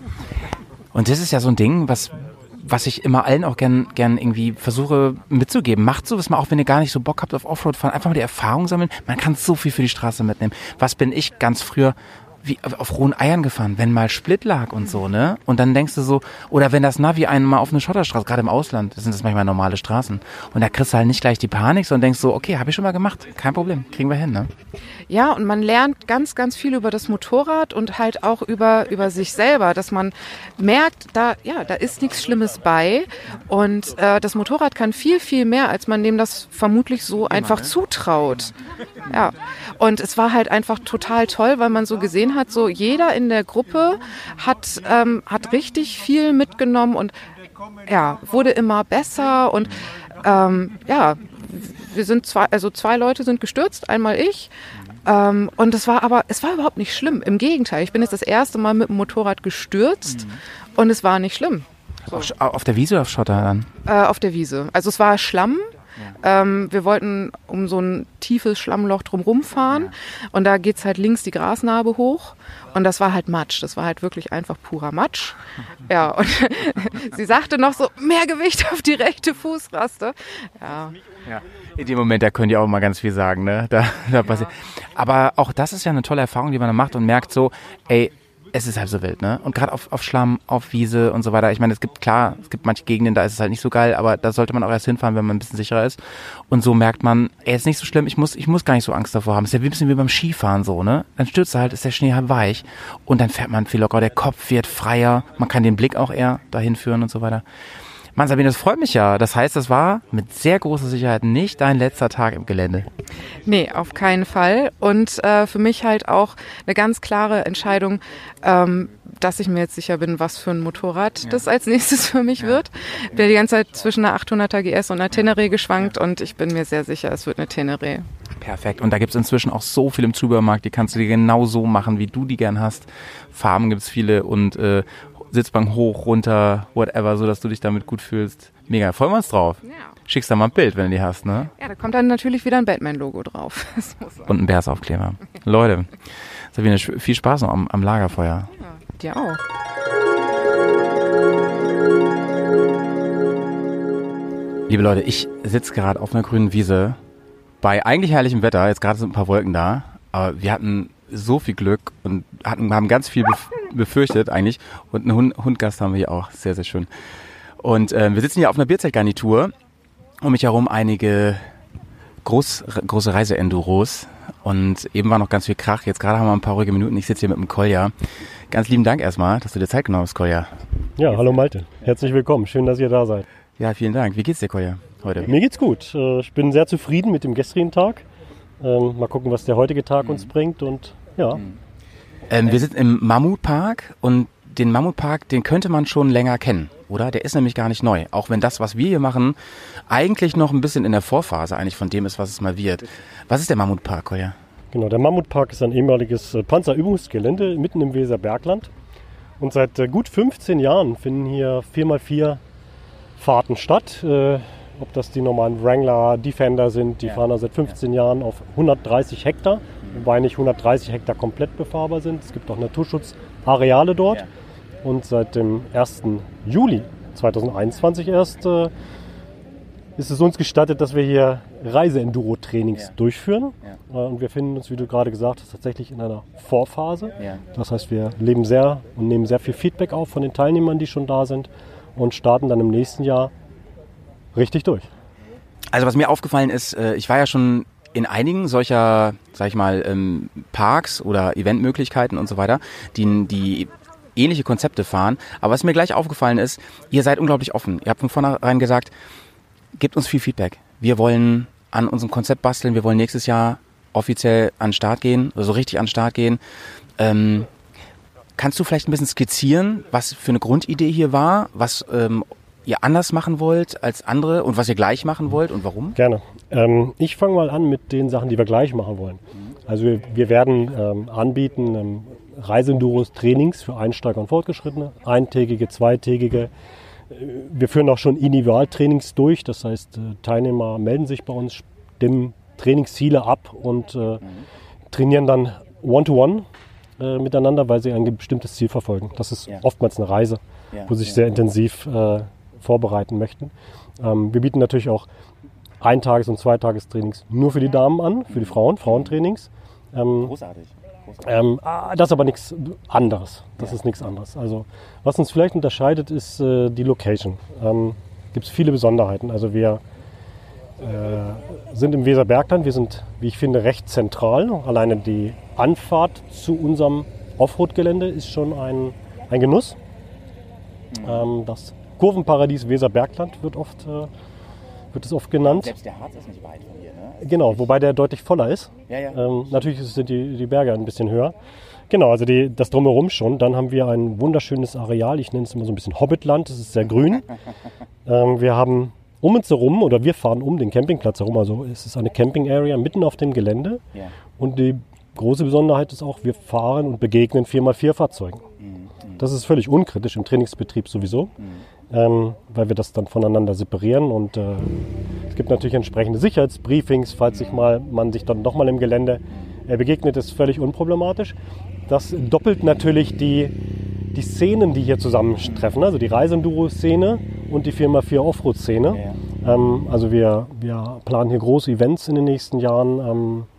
Und das ist ja so ein Ding, was, was ich immer allen auch gern, gern irgendwie versuche mitzugeben. Macht sowas mal, auch wenn ihr gar nicht so Bock habt auf Offroad-Fahren, einfach mal die Erfahrung sammeln. Man kann so viel für die Straße mitnehmen. Was bin ich ganz früher wie auf rohen Eiern gefahren, wenn mal Split lag und so, ne? Und dann denkst du so, oder wenn das Navi einen mal auf eine Schotterstraße, gerade im Ausland, sind das manchmal normale Straßen. Und da kriegst du halt nicht gleich die Panik, sondern denkst so, okay, habe ich schon mal gemacht, kein Problem, kriegen wir hin, ne? Ja, und man lernt ganz, ganz viel über das Motorrad und halt auch über, über sich selber, dass man merkt, da, ja, da ist nichts Schlimmes bei. Und äh, das Motorrad kann viel, viel mehr, als man dem das vermutlich so einfach zutraut. Ja. Und es war halt einfach total toll, weil man so gesehen hat, so jeder in der Gruppe hat, ähm, hat richtig viel mitgenommen und ja, wurde immer besser und ähm, ja, wir sind zwei, also zwei Leute sind gestürzt, einmal ich. Ähm, und es war aber, es war überhaupt nicht schlimm. Im Gegenteil, ich bin jetzt das erste Mal mit dem Motorrad gestürzt und es war nicht schlimm. Auf, auf der Wiese oder auf Schotter dann? Äh, auf der Wiese. Also es war Schlamm. Ähm, wir wollten um so ein tiefes Schlammloch drumherum fahren und da geht's halt links die Grasnarbe hoch und das war halt Matsch. Das war halt wirklich einfach purer Matsch. Ja, und sie sagte noch so, mehr Gewicht auf die rechte Fußraste. Ja, Ja. In dem Moment, da könnt ihr auch mal ganz viel sagen, ne? Da, da passiert. Aber auch das ist ja eine tolle Erfahrung, die man dann macht und merkt so, ey, es ist halb so wild, ne? Und gerade auf, auf Schlamm, auf Wiese und so weiter. Ich meine, es gibt klar, es gibt manche Gegenden, da ist es halt nicht so geil, aber da sollte man auch erst hinfahren, wenn man ein bisschen sicherer ist. Und so merkt man, ey, ist nicht so schlimm, ich muss, ich muss gar nicht so Angst davor haben. Ist ja wie ein bisschen wie beim Skifahren so, ne? Dann stürzt er halt, ist der Schnee halt weich und dann fährt man viel lockerer, der Kopf wird freier, man kann den Blick auch eher dahin führen und so weiter. Mann, Sabine, das freut mich ja. Das heißt, das war mit sehr großer Sicherheit nicht dein letzter Tag im Gelände. Nee, auf keinen Fall. Und äh, für mich halt auch eine ganz klare Entscheidung, ähm, dass ich mir jetzt sicher bin, was für ein Motorrad das als nächstes für mich wird. Bin ja die ganze Zeit zwischen einer 800er GS und einer Teneré geschwankt und ich bin mir sehr sicher, es wird eine Teneré. Perfekt. Und da gibt's inzwischen auch so viel im Zubehörmarkt, die kannst du dir genau so machen, wie du die gern hast. Farben gibt's viele und äh, Sitzbank hoch, runter, whatever, so dass du dich damit gut fühlst. Mega, freuen wir uns drauf. Ja. Schickst da mal ein Bild, wenn du die hast, ne? Ja, da kommt dann natürlich wieder ein Batman-Logo drauf. Und ein Bärsaufkleber. Leute, Sabine, viel Spaß noch am, am Lagerfeuer. Dir auch. Liebe Leute, ich sitze gerade auf einer grünen Wiese bei eigentlich herrlichem Wetter. Jetzt gerade sind ein paar Wolken da, aber wir hatten so viel Glück und hatten, haben ganz viel bef befürchtet eigentlich. Und einen Hund, Hundgast haben wir hier auch. Sehr, sehr schön. Und äh, wir sitzen hier auf einer Bierzeltgarnitur. Um mich herum einige groß, große Reise-Enduros. Und eben war noch ganz viel Krach. Jetzt gerade haben wir ein paar ruhige Minuten. Ich sitze hier mit dem Kolja. Ganz lieben Dank erstmal, dass du dir Zeit genommen hast, Kolja. Ja, hallo Malte. Herzlich willkommen. Schön, dass ihr da seid. Ja, vielen Dank. Wie geht's dir, Kolja, heute? Mir geht's gut. Äh, Ich bin sehr zufrieden mit dem gestrigen Tag. Ähm, Mal gucken, was der heutige Tag uns bringt. Und ja, Ähm, wir sind im Mammutpark und den Mammutpark, den könnte man schon länger kennen, oder? Der ist nämlich gar nicht neu. Auch wenn das, was wir hier machen, eigentlich noch ein bisschen in der Vorphase eigentlich von dem ist, was es mal wird. Was ist der Mammutpark, Kolja? genau. Der Mammutpark ist ein ehemaliges äh, Panzerübungsgelände mitten im Weserbergland. Und seit äh, gut 15 Jahren finden hier 4x4 Fahrten statt. Äh, Ob das die normalen Wrangler Defender sind, die fahren da seit 15 Jahren auf 130 Hektar, wobei nicht 130 Hektar komplett befahrbar sind. Es gibt auch Naturschutzareale dort. Und seit dem 1. Juli 2021 erst äh, ist es uns gestattet, dass wir hier Reise-Enduro-Trainings durchführen. Äh, Und wir finden uns, wie du gerade gesagt hast, tatsächlich in einer Vorphase. Das heißt, wir leben sehr und nehmen sehr viel Feedback auf von den Teilnehmern, die schon da sind und starten dann im nächsten Jahr richtig durch. Also was mir aufgefallen ist, äh, ich war ja schon in einigen solcher, sag ich mal, ähm, Parks oder Eventmöglichkeiten und so weiter, die, die ähnliche Konzepte fahren. Aber was mir gleich aufgefallen ist, ihr seid unglaublich offen. Ihr habt von vornherein gesagt, gebt uns viel Feedback. Wir wollen an unserem Konzept basteln. Wir wollen nächstes Jahr offiziell an den Start gehen, also richtig an den Start gehen. Ähm, kannst du vielleicht ein bisschen skizzieren, was für eine Grundidee hier war, was ähm, ihr anders machen wollt als andere und was ihr gleich machen wollt und warum? Gerne. Ähm, ich fange mal an mit den Sachen, die wir gleich machen wollen. Also wir, wir werden ähm, anbieten ähm, Reisenduros Trainings für Einsteiger und Fortgeschrittene, eintägige, zweitägige. Äh, Wir führen auch schon Individualtrainings durch, das heißt, äh, Teilnehmer melden sich bei uns, stimmen Trainingsziele ab und äh, trainieren dann One-to-One äh, miteinander, weil sie ein bestimmtes Ziel verfolgen. Das ist Ja. oftmals eine Reise, Ja, wo sich ja. sehr intensiv äh, vorbereiten möchten. Ähm, wir bieten natürlich auch Eintages- und Zweitagestrainings nur für die Damen an, für die Frauen, Frauentrainings. Ähm, Großartig. ähm, ah, das ist aber nichts anderes. Das ist nichts anderes. Also, was uns vielleicht unterscheidet, ist äh, die Location. Ähm, Gibt es viele Besonderheiten. Also wir äh, sind im Weserbergland. Wir sind, wie ich finde, recht zentral. Alleine die Anfahrt zu unserem Offroad-Gelände ist schon ein, ein Genuss. Ähm, das Kurvenparadies Weserbergland wird oft äh, wird es oft genannt. Selbst der Harz ist nicht weit von hier, ne? Genau, wobei der deutlich voller ist. Ja, ja. Ähm, natürlich sind die, die Berge ein bisschen höher. Genau, also die, das drumherum schon. Dann haben wir ein wunderschönes Areal. Ich nenne es immer so ein bisschen Hobbitland. Es ist sehr grün. ähm, wir haben um uns herum, oder wir fahren um den Campingplatz herum. Also es ist eine Camping Area mitten auf dem Gelände. Ja. Und die große Besonderheit ist auch, wir fahren und begegnen 4x4 Fahrzeugen. Das ist völlig unkritisch im Trainingsbetrieb sowieso, ähm, weil wir das dann voneinander separieren. Und äh, es gibt natürlich entsprechende Sicherheitsbriefings, falls sich mal, man sich dann nochmal im Gelände äh, begegnet, ist völlig unproblematisch. Das doppelt natürlich die, die Szenen, die hier zusammentreffen, also die Reisenduro-Szene und die 4x4 Offroad-Szene. Ähm, also wir, wir planen hier große Events in den nächsten Jahren. Ähm, äh,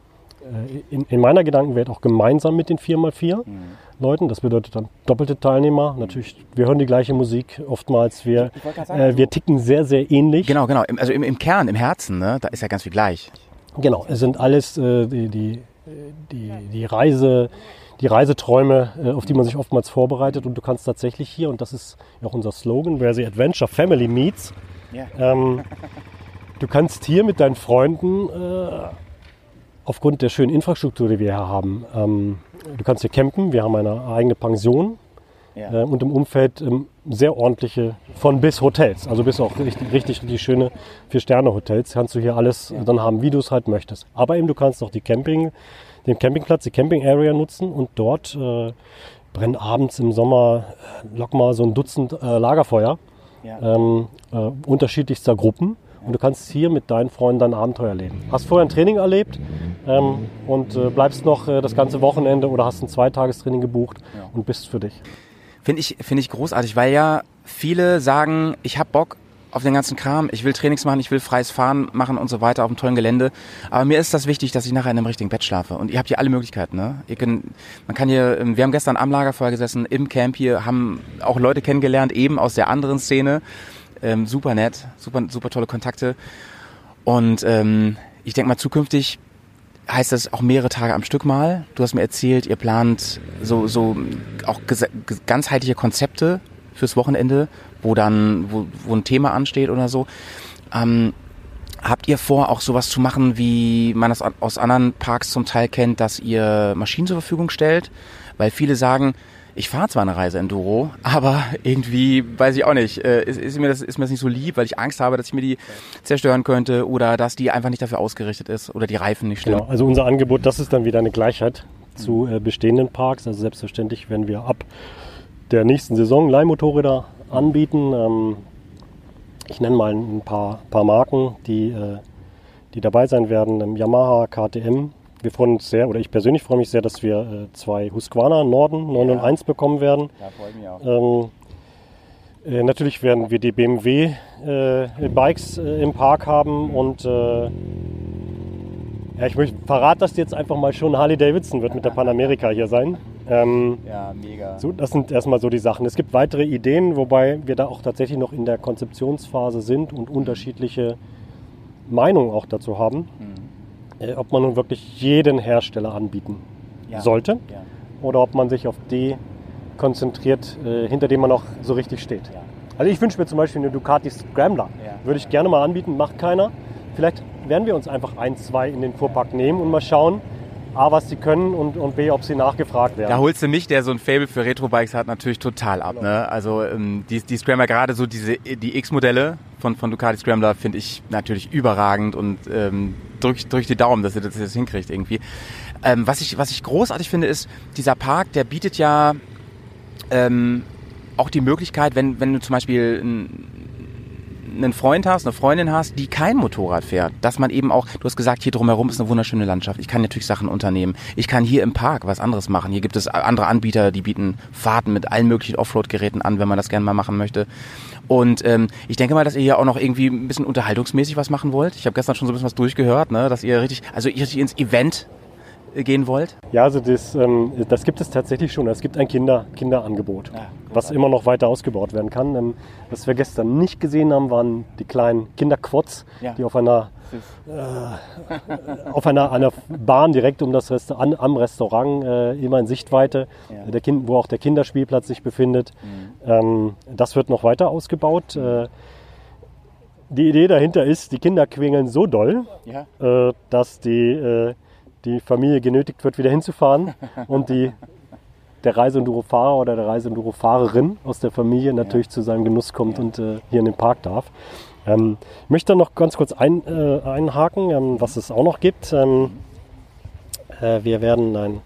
in, in meiner Gedankenwelt auch gemeinsam mit den 4x4 Leuten. Das bedeutet dann doppelte Teilnehmer. Natürlich, wir hören die gleiche Musik oftmals. Wir, sagen, äh, wir ticken sehr, sehr ähnlich. Genau, genau. Also im, im Kern, im Herzen, ne? Da ist ja ganz viel gleich. Genau, es sind alles äh, die, die, die, die Reise, die Reiseträume, äh, auf die man sich oftmals vorbereitet. Und du kannst tatsächlich hier, und das ist ja auch unser Slogan, where the adventure family meets, Ja. ähm, du kannst hier mit deinen Freunden äh, aufgrund der schönen Infrastruktur, die wir hier haben, ähm, du kannst hier campen. Wir haben eine eigene Pension Ja. äh, und im Umfeld ähm, sehr ordentliche von bis Hotels. Also bis auch richtig, richtig, richtig schöne Vier-Sterne-Hotels kannst du hier alles äh, dann haben, wie du es halt möchtest. Aber eben du kannst auch die Camping, den Campingplatz, die Camping-Area nutzen und dort äh, brennen abends im Sommer äh, lock mal so ein Dutzend äh, Lagerfeuer Ja. ähm, äh, unterschiedlichster Gruppen. Und du kannst hier mit deinen Freunden dein Abenteuer erleben. Hast vorher ein Training erlebt ähm, und äh, bleibst noch äh, das ganze Wochenende oder hast ein Zweitagestraining gebucht und bist für dich. Finde ich, finde ich großartig, weil ja viele sagen, ich habe Bock auf den ganzen Kram, ich will Trainings machen, ich will freies Fahren machen und so weiter auf einem tollen Gelände. Aber mir ist das wichtig, dass ich nachher in einem richtigen Bett schlafe. Und ihr habt hier alle Möglichkeiten, ne? Ihr könnt, man kann hier, ähm, wir haben gestern am Lagerfeuer gesessen, im Camp hier, haben auch Leute kennengelernt, eben aus der anderen Szene. Ähm, super nett, super, super tolle Kontakte. Und ähm, ich denke mal, zukünftig heißt das auch mehrere Tage am Stück mal. Du hast mir erzählt, ihr plant so, so auch ganzheitliche Konzepte fürs Wochenende, wo dann, wo, wo ein Thema ansteht oder so. Ähm, habt ihr vor, auch sowas zu machen, wie man das aus anderen Parks zum Teil kennt, dass ihr Maschinen zur Verfügung stellt? Weil viele sagen, ich fahre zwar eine Reise Enduro, aber irgendwie, weiß ich auch nicht, äh, ist, ist, mir das, ist mir das nicht so lieb, weil ich Angst habe, dass ich mir die zerstören könnte oder dass die einfach nicht dafür ausgerichtet ist oder die Reifen nicht stimmen. Genau, also unser Angebot, das ist dann wieder eine Gleichheit zu äh, bestehenden Parks. Also selbstverständlich werden wir ab der nächsten Saison Leihmotorräder anbieten. Ähm, ich nenne mal ein paar, paar Marken, die, äh, die dabei sein werden. Ähm, Yamaha, KTM. Wir freuen uns sehr, oder ich persönlich freue mich sehr, dass wir äh, zwei Husqvarna Norden 9 und 1 bekommen werden. Ja, freue ich mich auch. Ähm, äh, natürlich werden wir die BMW äh, Bikes äh, im Park haben und äh, ja, ich möchte, verrate das jetzt einfach mal schon. Harley Davidson wird mit der Panamerika hier sein. Ähm, Ja, mega. so, das sind erstmal so die Sachen. Es gibt weitere Ideen, wobei wir da auch tatsächlich noch in der Konzeptionsphase sind und unterschiedliche Meinungen auch dazu haben, äh, ob man nun wirklich jeden Hersteller anbieten Ja. sollte Ja. oder ob man sich auf die konzentriert, äh, hinter dem man auch so richtig steht. Ja. Also ich wünsche mir zum Beispiel eine Ducati Scrambler. Ja. Würde ich gerne mal anbieten, macht keiner. Vielleicht werden wir uns einfach ein, zwei in den Fuhrpark nehmen und mal schauen, A, was sie können und, und B, ob sie nachgefragt werden. Da holst du mich, der so ein Fable für Retro-Bikes hat, natürlich total ab. Ne? Also ähm, die, die Scrambler, gerade so diese die X-Modelle von, von Ducati Scrambler finde ich natürlich überragend und ähm, drück, drück die Daumen, dass ihr das jetzt hinkriegt irgendwie. Ähm, was, ich, was ich großartig finde, ist, dieser Park, der bietet ja ähm, auch die Möglichkeit, wenn, wenn du zum Beispiel ein, einen Freund hast, eine Freundin hast, die kein Motorrad fährt, dass man eben auch, du hast gesagt, hier drumherum ist eine wunderschöne Landschaft. Ich kann natürlich Sachen unternehmen. Ich kann hier im Park was anderes machen. Hier gibt es andere Anbieter, die bieten Fahrten mit allen möglichen Offroad-Geräten an, wenn man das gerne mal machen möchte. Und ähm, ich denke mal, dass ihr hier auch noch irgendwie ein bisschen unterhaltungsmäßig was machen wollt. Ich habe gestern schon so ein bisschen was durchgehört, ne? dass ihr richtig, also ihr richtig ins Event gehen wollt. Ja, also das, ähm, das gibt es tatsächlich schon. Es gibt ein Kinder, Kinderangebot, was immer noch weiter ausgebaut werden kann. Ähm, was wir gestern nicht gesehen haben, waren die kleinen Kinderquads, Ja. die auf einer, äh, auf einer, einer Bahn direkt um das Resta an, am Restaurant äh, immer in Sichtweite, Ja. der kind, wo auch der Kinderspielplatz sich befindet. Ähm, das wird noch weiter ausgebaut. Äh, die Idee dahinter ist, die Kinder quengeln so doll, Ja. äh, dass die, äh, die Familie genötigt wird, wieder hinzufahren und die, der Reiseenduro-Fahrer oder der Reiseenduro-Fahrerin aus der Familie natürlich zu seinem Genuss kommt und äh, hier in den Park darf. Ähm, ich möchte noch ganz kurz ein, äh, einhaken, ähm, was es auch noch gibt. Ähm, äh, wir werden ein,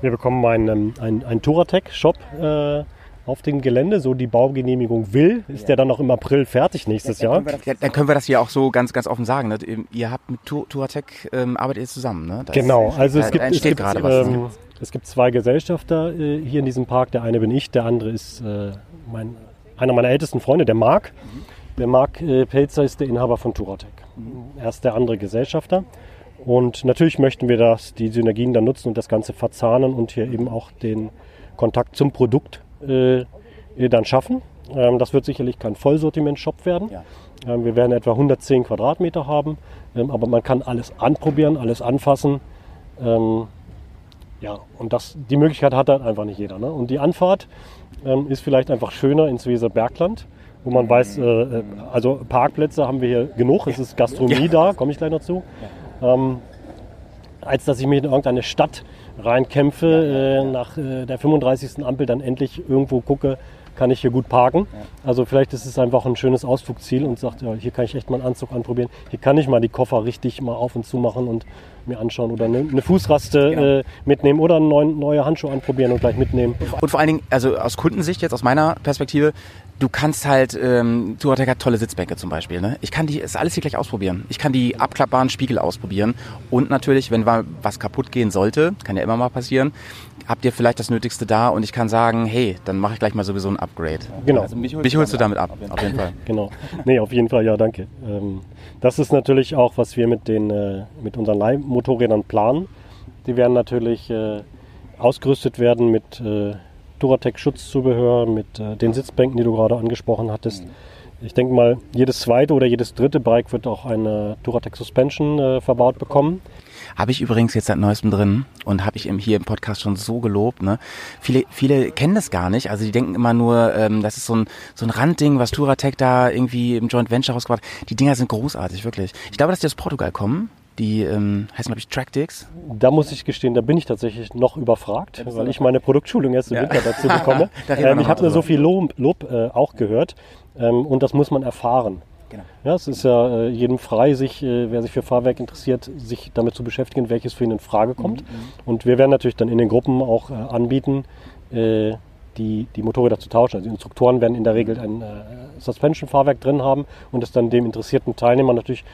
wir bekommen einen, ähm, ein, ein Touratec-Shop äh, auf dem Gelände, so die Baugenehmigung will. Ist der dann noch im April fertig nächstes Jahr? Ja, dann können wir das hier auch so ganz, ganz offen sagen. Ne? Ihr habt mit Touratec ähm, arbeitet ihr zusammen, ne? Da Genau, also da es gibt, es gibt, gerade was. ne? ähm, es gibt zwei Gesellschafter äh, hier in diesem Park. Der eine bin ich, der andere ist äh, mein, einer meiner ältesten Freunde, der Marc. Der Marc äh, Pelzer ist der Inhaber von Touratec. Er ist der andere Gesellschafter. Und natürlich möchten wir das, die Synergien dann nutzen und das Ganze verzahnen und hier eben auch den Kontakt zum Produkt dann schaffen. Ähm, das wird sicherlich kein Vollsortiment-Shop werden. Ja. Ähm, wir werden etwa 110 Quadratmeter haben, ähm, aber man kann alles anprobieren, alles anfassen. Ja, und das, die Möglichkeit hat halt einfach nicht jeder. Ne? Und die Anfahrt ist vielleicht einfach schöner ins Weserbergland, wo man weiß, äh, äh, also Parkplätze haben wir hier genug, es ist Gastronomie da, komme ich gleich noch zu. Ähm, als dass ich mich in irgendeine Stadt reinkämpfe, äh, nach äh, der 35. Ampel dann endlich irgendwo gucke, kann ich hier gut parken. Also vielleicht ist es einfach ein schönes Ausflugsziel und sagt, ja, hier kann ich echt mal einen Anzug anprobieren. Hier kann ich mal die Koffer richtig mal auf und zu machen und mir anschauen oder eine, eine Fußraste äh, mitnehmen oder neuen, neue Handschuhe anprobieren und gleich mitnehmen. Und vor allen Dingen, also aus Kundensicht jetzt, aus meiner Perspektive, du kannst halt, ähm, Touratec hat tolle Sitzbänke zum Beispiel. Ne? Ich kann die, ist alles hier gleich ausprobieren. Ich kann die abklappbaren Spiegel ausprobieren. Und natürlich, wenn was kaputt gehen sollte, kann ja immer mal passieren, habt ihr vielleicht das Nötigste da und ich kann sagen, hey, dann mache ich gleich mal sowieso ein Upgrade. Genau. Also mich, mich holst du damit ab, auf jeden Fall. Genau. Nee, auf jeden Fall, ja, danke. Ähm, das ist natürlich auch, was wir mit, den, äh, mit unseren Leihmotorrädern planen. Die werden natürlich äh, ausgerüstet werden mit äh, Duratec-Schutzzubehör, mit äh, den Sitzbänken, die du gerade angesprochen hattest. Ich denke mal, jedes zweite oder jedes dritte Bike wird auch eine Duratec Suspension äh, verbaut bekommen. Habe ich übrigens jetzt seit neuestem drin und habe ich hier im Podcast schon so gelobt. Ne? Viele, viele kennen das gar nicht. Also die denken immer nur, ähm, das ist so ein, so ein Randding, was Touratec da irgendwie im Joint Venture rausgebracht hat. Die Dinger sind großartig, wirklich. Ich glaube, dass die aus Portugal kommen. Die ähm, heißen, glaube ich, Tractics. Da muss ich gestehen, da bin ich tatsächlich noch überfragt, weil ich meine Produktschulung erst im Ja. Winter dazu bekomme. Da ähm, ich habe nur so viel Lob, Lob äh, auch gehört ähm, und das muss man erfahren. Genau. Ja, es ist ja äh, jedem frei, sich, äh, wer sich für Fahrwerk interessiert, sich damit zu beschäftigen, welches für ihn in Frage kommt. Und wir werden natürlich dann in den Gruppen auch äh, anbieten, äh, die, die Motorräder zu tauschen. Also die Instruktoren werden in der Regel ein äh, Suspension-Fahrwerk drin haben und es dann dem interessierten Teilnehmer natürlich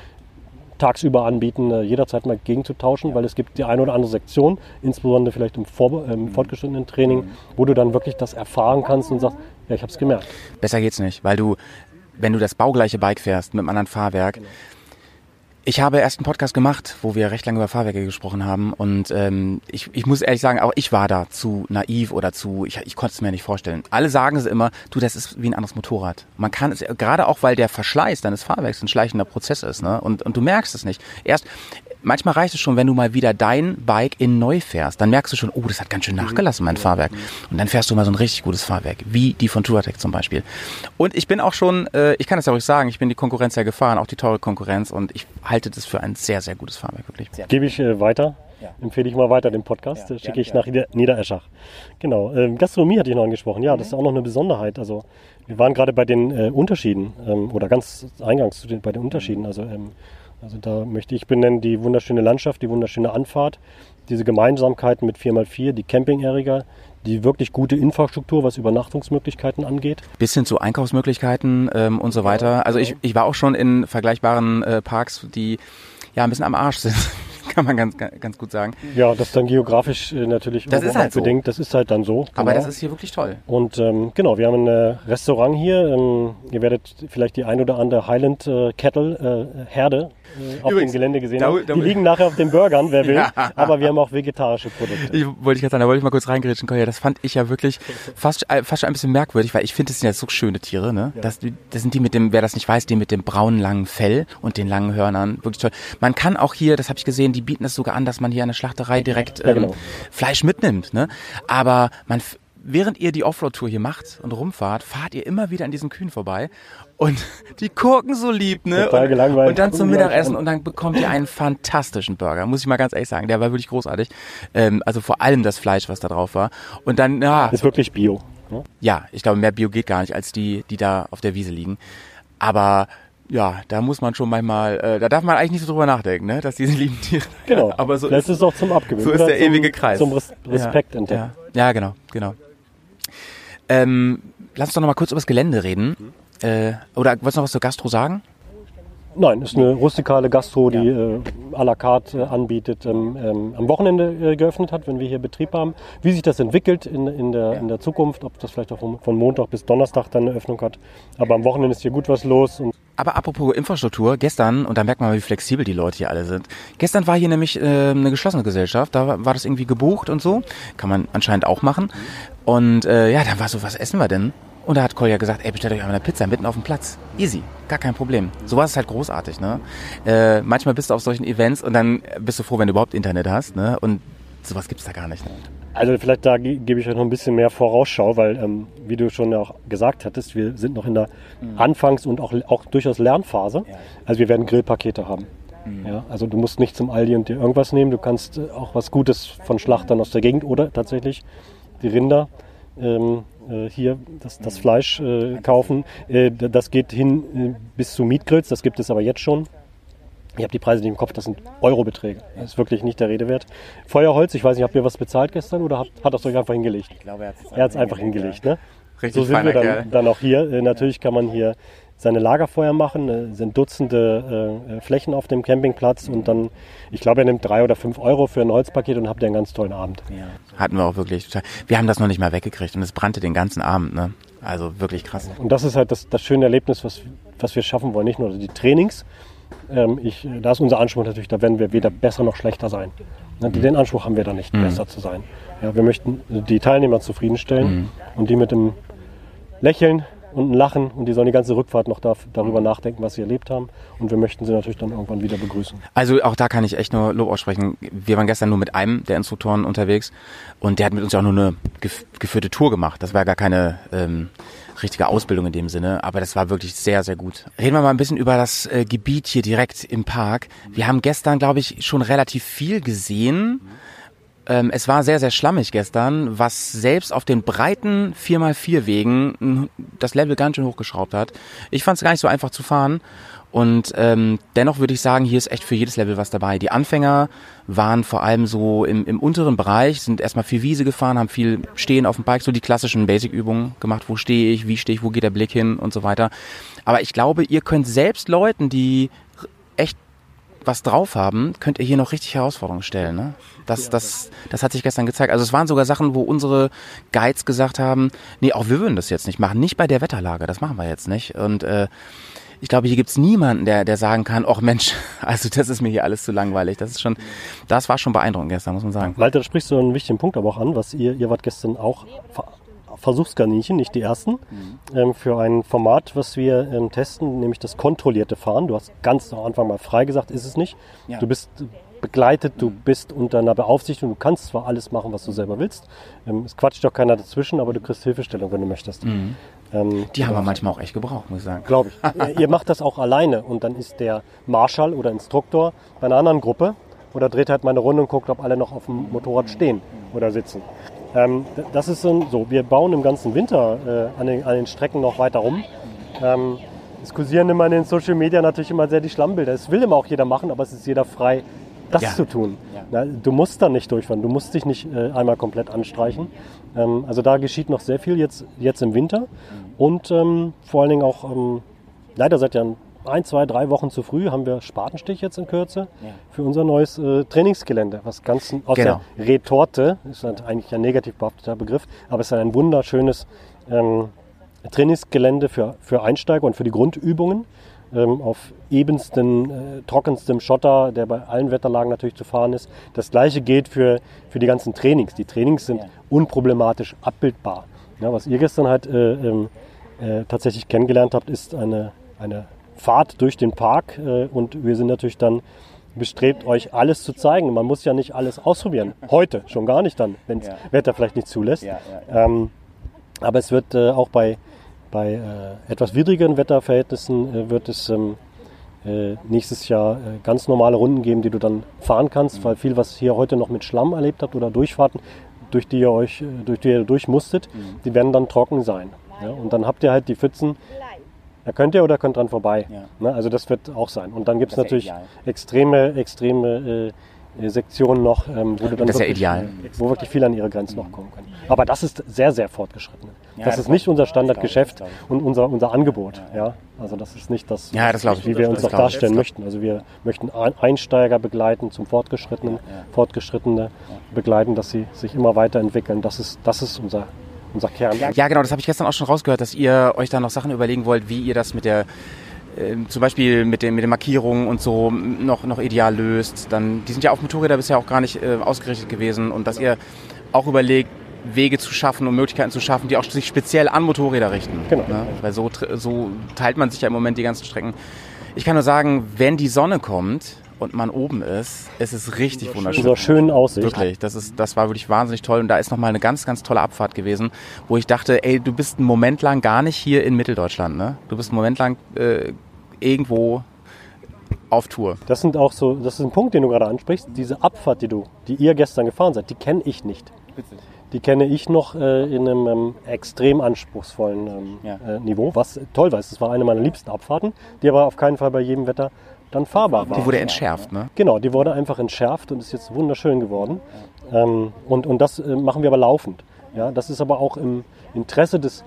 tagsüber anbieten, äh, jederzeit mal gegenzutauschen, weil es gibt die eine oder andere Sektion, insbesondere vielleicht im, Vor im fortgeschrittenen Training, wo du dann wirklich das erfahren kannst und sagst, ja, ich habe es gemerkt. Besser geht's nicht, weil du, wenn du das baugleiche Bike fährst mit einem anderen Fahrwerk, ich habe erst einen Podcast gemacht, wo wir recht lange über Fahrwerke gesprochen haben und ähm, ich, ich muss ehrlich sagen, auch ich war da zu naiv oder zu, ich, ich konnte es mir nicht vorstellen. Alle sagen es immer, du, das ist wie ein anderes Motorrad. Man kann es, gerade auch weil der Verschleiß deines Fahrwerks ein schleichender Prozess ist, ne? Und, und du merkst es nicht. Erst, manchmal reicht es schon, wenn du mal wieder dein Bike in neu fährst, dann merkst du schon, oh, das hat ganz schön nachgelassen, mein Fahrwerk. Und dann fährst du mal so ein richtig gutes Fahrwerk, wie die von Touratec zum Beispiel. Und ich bin auch schon, äh, ich kann das ja ruhig sagen, ich bin die Konkurrenz ja gefahren, auch die teure Konkurrenz und ich halte das für ein sehr, sehr gutes Fahrwerk, wirklich. Gebe ich äh, weiter. empfehle ich mal weiter den Podcast. Ja, äh, schicke ich nach Nieder Niedereschach. Genau. Ähm, Gastronomie hatte ich noch angesprochen. Ja, das ist auch noch eine Besonderheit. Also wir waren gerade bei den äh, Unterschieden ähm, oder ganz eingangs zu den, bei den Unterschieden. Also, ähm, also da möchte ich benennen die wunderschöne Landschaft, die wunderschöne Anfahrt, diese Gemeinsamkeiten mit 4x4, die Camping-Area, die wirklich gute Infrastruktur, was Übernachtungsmöglichkeiten angeht. Bis hin zu Einkaufsmöglichkeiten ähm, und so weiter. Also ich, ich war auch schon in vergleichbaren äh, Parks, die ja ein bisschen am Arsch sind, kann man ganz, ganz gut sagen. Ja, das dann geografisch äh, natürlich Das ist halt so. bedingt. Das ist halt dann so. Aber genau. das ist hier wirklich toll. Und ähm, genau, wir haben ein äh, Restaurant hier. Ähm, ihr werdet vielleicht die ein oder andere Highland äh, Kettle äh, Herde auf Übrigens, dem Gelände gesehen da- haben. Die liegen nachher auf den Burgern, wer will. Ja. Aber wir haben auch vegetarische Produkte. Ich wollte ich gerade sagen, da wollte ich mal kurz reingrätschen, Kolja. Das fand ich ja wirklich fast, äh, fast schon ein bisschen merkwürdig, weil ich finde, das sind ja so schöne Tiere, ne? Das, das sind die mit dem, wer das nicht weiß, die mit dem braunen langen Fell und den langen Hörnern. Wirklich toll. Man kann auch hier, das habe ich gesehen, die bieten es sogar an, dass man hier an der Schlachterei direkt Ja, ähm, genau. Fleisch mitnimmt, ne? Aber man, während ihr die Offroad-Tour hier macht und rumfahrt, fahrt ihr immer wieder an diesen Kühen vorbei und die gucken so lieb, ne? Total und, gelangweilt. und dann zum Mittagessen und dann bekommt ihr einen fantastischen Burger, muss ich mal ganz ehrlich sagen. Der war wirklich großartig. Ähm, also vor allem das Fleisch, was da drauf war. Und dann, ja, Ist wirklich Bio. Ne? ja, ich glaube, mehr Bio geht gar nicht als die, die da auf der Wiese liegen. Aber ja, da muss man schon manchmal, äh, da darf man eigentlich nicht so drüber nachdenken, ne? dass diese lieben Tiere. Genau. Aber so Vielleicht ist es auch zum Abgewöhnen. so ist der zum, ewige Kreis. Zum Res Respekt ja, entdecken. ja, ja, genau, genau. Ähm, lass uns doch noch mal kurz über das Gelände reden. Äh, oder wolltest du noch was zur Gastro sagen? Nein, ist eine rustikale Gastro, die äh, à la carte äh, anbietet, ähm, ähm, am Wochenende äh, geöffnet hat, wenn wir hier Betrieb haben. Wie sich das entwickelt in, in, der, in der Zukunft, ob das vielleicht auch von von Montag bis Donnerstag dann eine Öffnung hat. Aber am Wochenende ist hier gut was los. Aber apropos Infrastruktur, gestern, und da merkt man mal, wie flexibel die Leute hier alle sind. Gestern war hier nämlich äh, eine geschlossene Gesellschaft, da war, war das irgendwie gebucht und so. Kann man anscheinend auch machen. Und äh, ja, dann war so, was essen wir denn? Und da hat Kolja gesagt, ey, bestellt euch einmal eine Pizza mitten auf dem Platz. Easy, gar kein Problem. Sowas ist halt großartig, ne? Äh, manchmal bist du auf solchen Events und dann bist du froh, wenn du überhaupt Internet hast, ne? Und sowas gibt's da gar nicht. Ne? also vielleicht da ge gebe ich euch noch ein bisschen mehr Vorausschau, weil, ähm, wie du schon auch gesagt hattest, wir sind noch in der Anfangs- und auch, auch durchaus Lernphase. Also wir werden Grillpakete haben. Ja, also du musst nicht zum Aldi und dir irgendwas nehmen. Du kannst äh, auch was Gutes von Schlachtern aus der Gegend oder tatsächlich die Rinder ähm, äh, hier das, das Fleisch äh, kaufen. Äh, das geht hin äh, bis zu Mietgrills, das gibt es aber jetzt schon. Ich habe die Preise nicht im Kopf, das sind Eurobeträge. Das ist wirklich nicht der Rede wert. Feuerholz, ich weiß nicht, habt ihr was bezahlt gestern oder habt, hat das euch einfach hingelegt? Ich glaube, er hat es einfach hingelegt. Ne? Richtig so sind wir dann, dann auch hier. Natürlich kann man hier seine Lagerfeuer machen, äh, sind Dutzende äh, Flächen auf dem Campingplatz und dann, ich glaube, er nimmt drei oder fünf Euro für ein Holzpaket und habt ihr einen ganz tollen Abend. Hatten wir auch wirklich. Wir haben das noch nicht mal weggekriegt und es brannte den ganzen Abend, ne? Also wirklich krass. Und das ist halt das, das schöne Erlebnis, was, was wir schaffen wollen. Nicht nur die Trainings. Ähm, ich, da ist unser Anspruch natürlich, da werden wir weder besser noch schlechter sein. Ne, Den Anspruch haben wir da nicht, besser zu sein. Ja, wir möchten die Teilnehmer zufriedenstellen und die mit dem Lächeln und ein Lachen und die sollen die ganze Rückfahrt noch da, darüber nachdenken, was sie erlebt haben. Und wir möchten sie natürlich dann irgendwann wieder begrüßen. Also auch da kann ich echt nur Lob aussprechen. Wir waren gestern nur mit einem der Instruktoren unterwegs und der hat mit uns ja auch nur eine gef geführte Tour gemacht. Das war gar keine ähm, richtige Ausbildung in dem Sinne, aber das war wirklich sehr, sehr gut. Reden wir mal ein bisschen über das äh, Gebiet hier direkt im Park. Wir haben gestern, glaube ich, schon relativ viel gesehen. Ähm, es war sehr, sehr schlammig gestern, was selbst auf den breiten 4x4 Wegen das Level ganz schön hochgeschraubt hat. Ich fand es gar nicht so einfach zu fahren. Und ähm, dennoch würde ich sagen, hier ist echt für jedes Level was dabei. Die Anfänger waren vor allem so im, im unteren Bereich, sind erstmal viel Wiese gefahren, haben viel Stehen auf dem Bike, so die klassischen Basic-Übungen gemacht. Wo stehe ich, wie stehe ich, wo geht der Blick hin und so weiter. Aber ich glaube, ihr könnt selbst Leuten, die echt was drauf haben, könnt ihr hier noch richtig Herausforderungen stellen. Ne? Das, das, das hat sich gestern gezeigt. Also es waren sogar Sachen, wo unsere Guides gesagt haben, nee, auch wir würden das jetzt nicht machen. Nicht bei der Wetterlage, das machen wir jetzt nicht. Und äh, ich glaube, hier gibt's niemanden, der, der sagen kann, ach Mensch, also das ist mir hier alles zu langweilig. Das ist schon, das war schon beeindruckend gestern, muss man sagen. Walter, da sprichst du einen wichtigen Punkt aber auch an, was ihr, ihr wart gestern auch Versuchskaninchen, nicht die ersten, ähm, für ein Format, was wir ähm, testen, nämlich das kontrollierte Fahren. Du hast ganz am Anfang mal frei gesagt, ist es nicht. Ja. Du bist begleitet, du bist unter einer Beaufsichtigung, du kannst zwar alles machen, was du selber willst. Ähm, es quatscht doch keiner dazwischen, aber du kriegst Hilfestellung, wenn du möchtest. Ähm, Die haben wir manchmal auch echt gebraucht, muss ich sagen. Glaube ich. ihr, ihr macht das auch alleine und dann ist der Marschall oder Instruktor bei einer anderen Gruppe oder dreht halt mal eine Runde und guckt, ob alle noch auf dem Motorrad stehen oder sitzen. Ähm, das ist so, so, wir bauen im ganzen Winter äh, an, den, an den Strecken noch weiter rum. Ähm, es kursieren immer in den Social Media natürlich immer sehr die Schlammbilder. Es will immer auch jeder machen, aber es ist jeder frei, das Ja. zu tun. Na, du musst dann nicht durchfahren, du musst dich nicht äh, einmal komplett anstreichen. Ähm, also da geschieht noch sehr viel jetzt, jetzt im Winter. Und ähm, vor allen Dingen auch, ähm, leider seit ja ein, zwei, drei Wochen zu früh, haben wir Spatenstich jetzt in Kürze für unser neues äh, Trainingsgelände, was ganz aus Genau. der Retorte, ist halt eigentlich ein negativ behafteter Begriff, aber es ist ein wunderschönes ähm, Trainingsgelände für, für Einsteiger und für die Grundübungen ähm, auf ebensten, äh, trockenstem Schotter, der bei allen Wetterlagen natürlich zu fahren ist. Das gleiche gilt für, für die ganzen Trainings. Die Trainings sind unproblematisch abbildbar. Ja, was ihr gestern halt äh, ähm, äh, tatsächlich kennengelernt habt, ist eine, eine Fahrt durch den Park äh, und wir sind natürlich dann bestrebt, euch alles zu zeigen. Man muss ja nicht alles ausprobieren. Heute, schon gar nicht dann, wenn das Wetter vielleicht nicht zulässt. Ähm, aber es wird äh, auch bei, bei äh, etwas widrigeren Wetterverhältnissen äh, wird es ähm, äh, nächstes Jahr äh, ganz normale Runden geben, die du dann fahren kannst, weil viel, was ihr heute noch mit Schlamm erlebt habt oder Durchfahrten, durch die ihr euch, äh, durch die ihr durch musstet, die werden dann trocken sein. Ja? Und dann habt ihr halt die Pfützen, da könnt ihr oder könnt dran vorbei. Ne? Also das wird auch sein. Und dann gibt es natürlich extreme, extreme äh, äh, Sektionen noch, ähm, wo du dann Das ist ja wirklich, ideal. wo wirklich viele an ihre Grenzen noch kommen können. Aber das ist sehr, sehr fortgeschritten. das ist nicht unser Standardgeschäft und unser, unser Angebot. Ja? Also das ist nicht das, Ja, das ich. wie wir uns Das noch ich. darstellen möchten. Also wir möchten Ein- Einsteiger begleiten zum Fortgeschrittenen, Fortgeschrittene begleiten, dass sie sich immer weiterentwickeln. Das ist, das ist unser, unser Kern. Ja, genau, das habe ich gestern auch schon rausgehört, dass ihr euch da noch Sachen überlegen wollt, wie ihr das mit der, ähm, zum Beispiel mit, den mit den Markierungen und so noch, noch ideal löst. Dann, die sind ja auf Motorräder bisher auch gar nicht äh, ausgerichtet gewesen und dass ihr auch überlegt, Wege zu schaffen und Möglichkeiten zu schaffen, die auch sich speziell an Motorräder richten. Genau. Ne? Weil so, so teilt man sich ja im Moment die ganzen Strecken. Ich kann nur sagen, wenn die Sonne kommt und man oben ist, es ist richtig wunderschön. Unserer schönen Aussicht. Wirklich, das, ist, das war wirklich wahnsinnig toll. Und da ist nochmal eine ganz, ganz tolle Abfahrt gewesen, wo ich dachte, ey, du bist einen Moment lang gar nicht hier in Mitteldeutschland, ne? Du bist einen Moment lang äh, irgendwo auf Tour. Das sind auch so, das ist ein Punkt, den du gerade ansprichst. Diese Abfahrt, die du, die ihr gestern gefahren seid, die kenne ich nicht. Die kenne ich noch äh, in einem ähm, extrem anspruchsvollen ähm, Ja. äh, Niveau, was toll war. Es war eine meiner liebsten Abfahrten, die aber auf keinen Fall bei jedem Wetter dann fahrbar war. Die wurde entschärft, ne? Genau, die wurde einfach entschärft und ist jetzt wunderschön geworden. Ähm, und, und das äh, machen wir aber laufend. Ja, das ist aber auch im Interesse des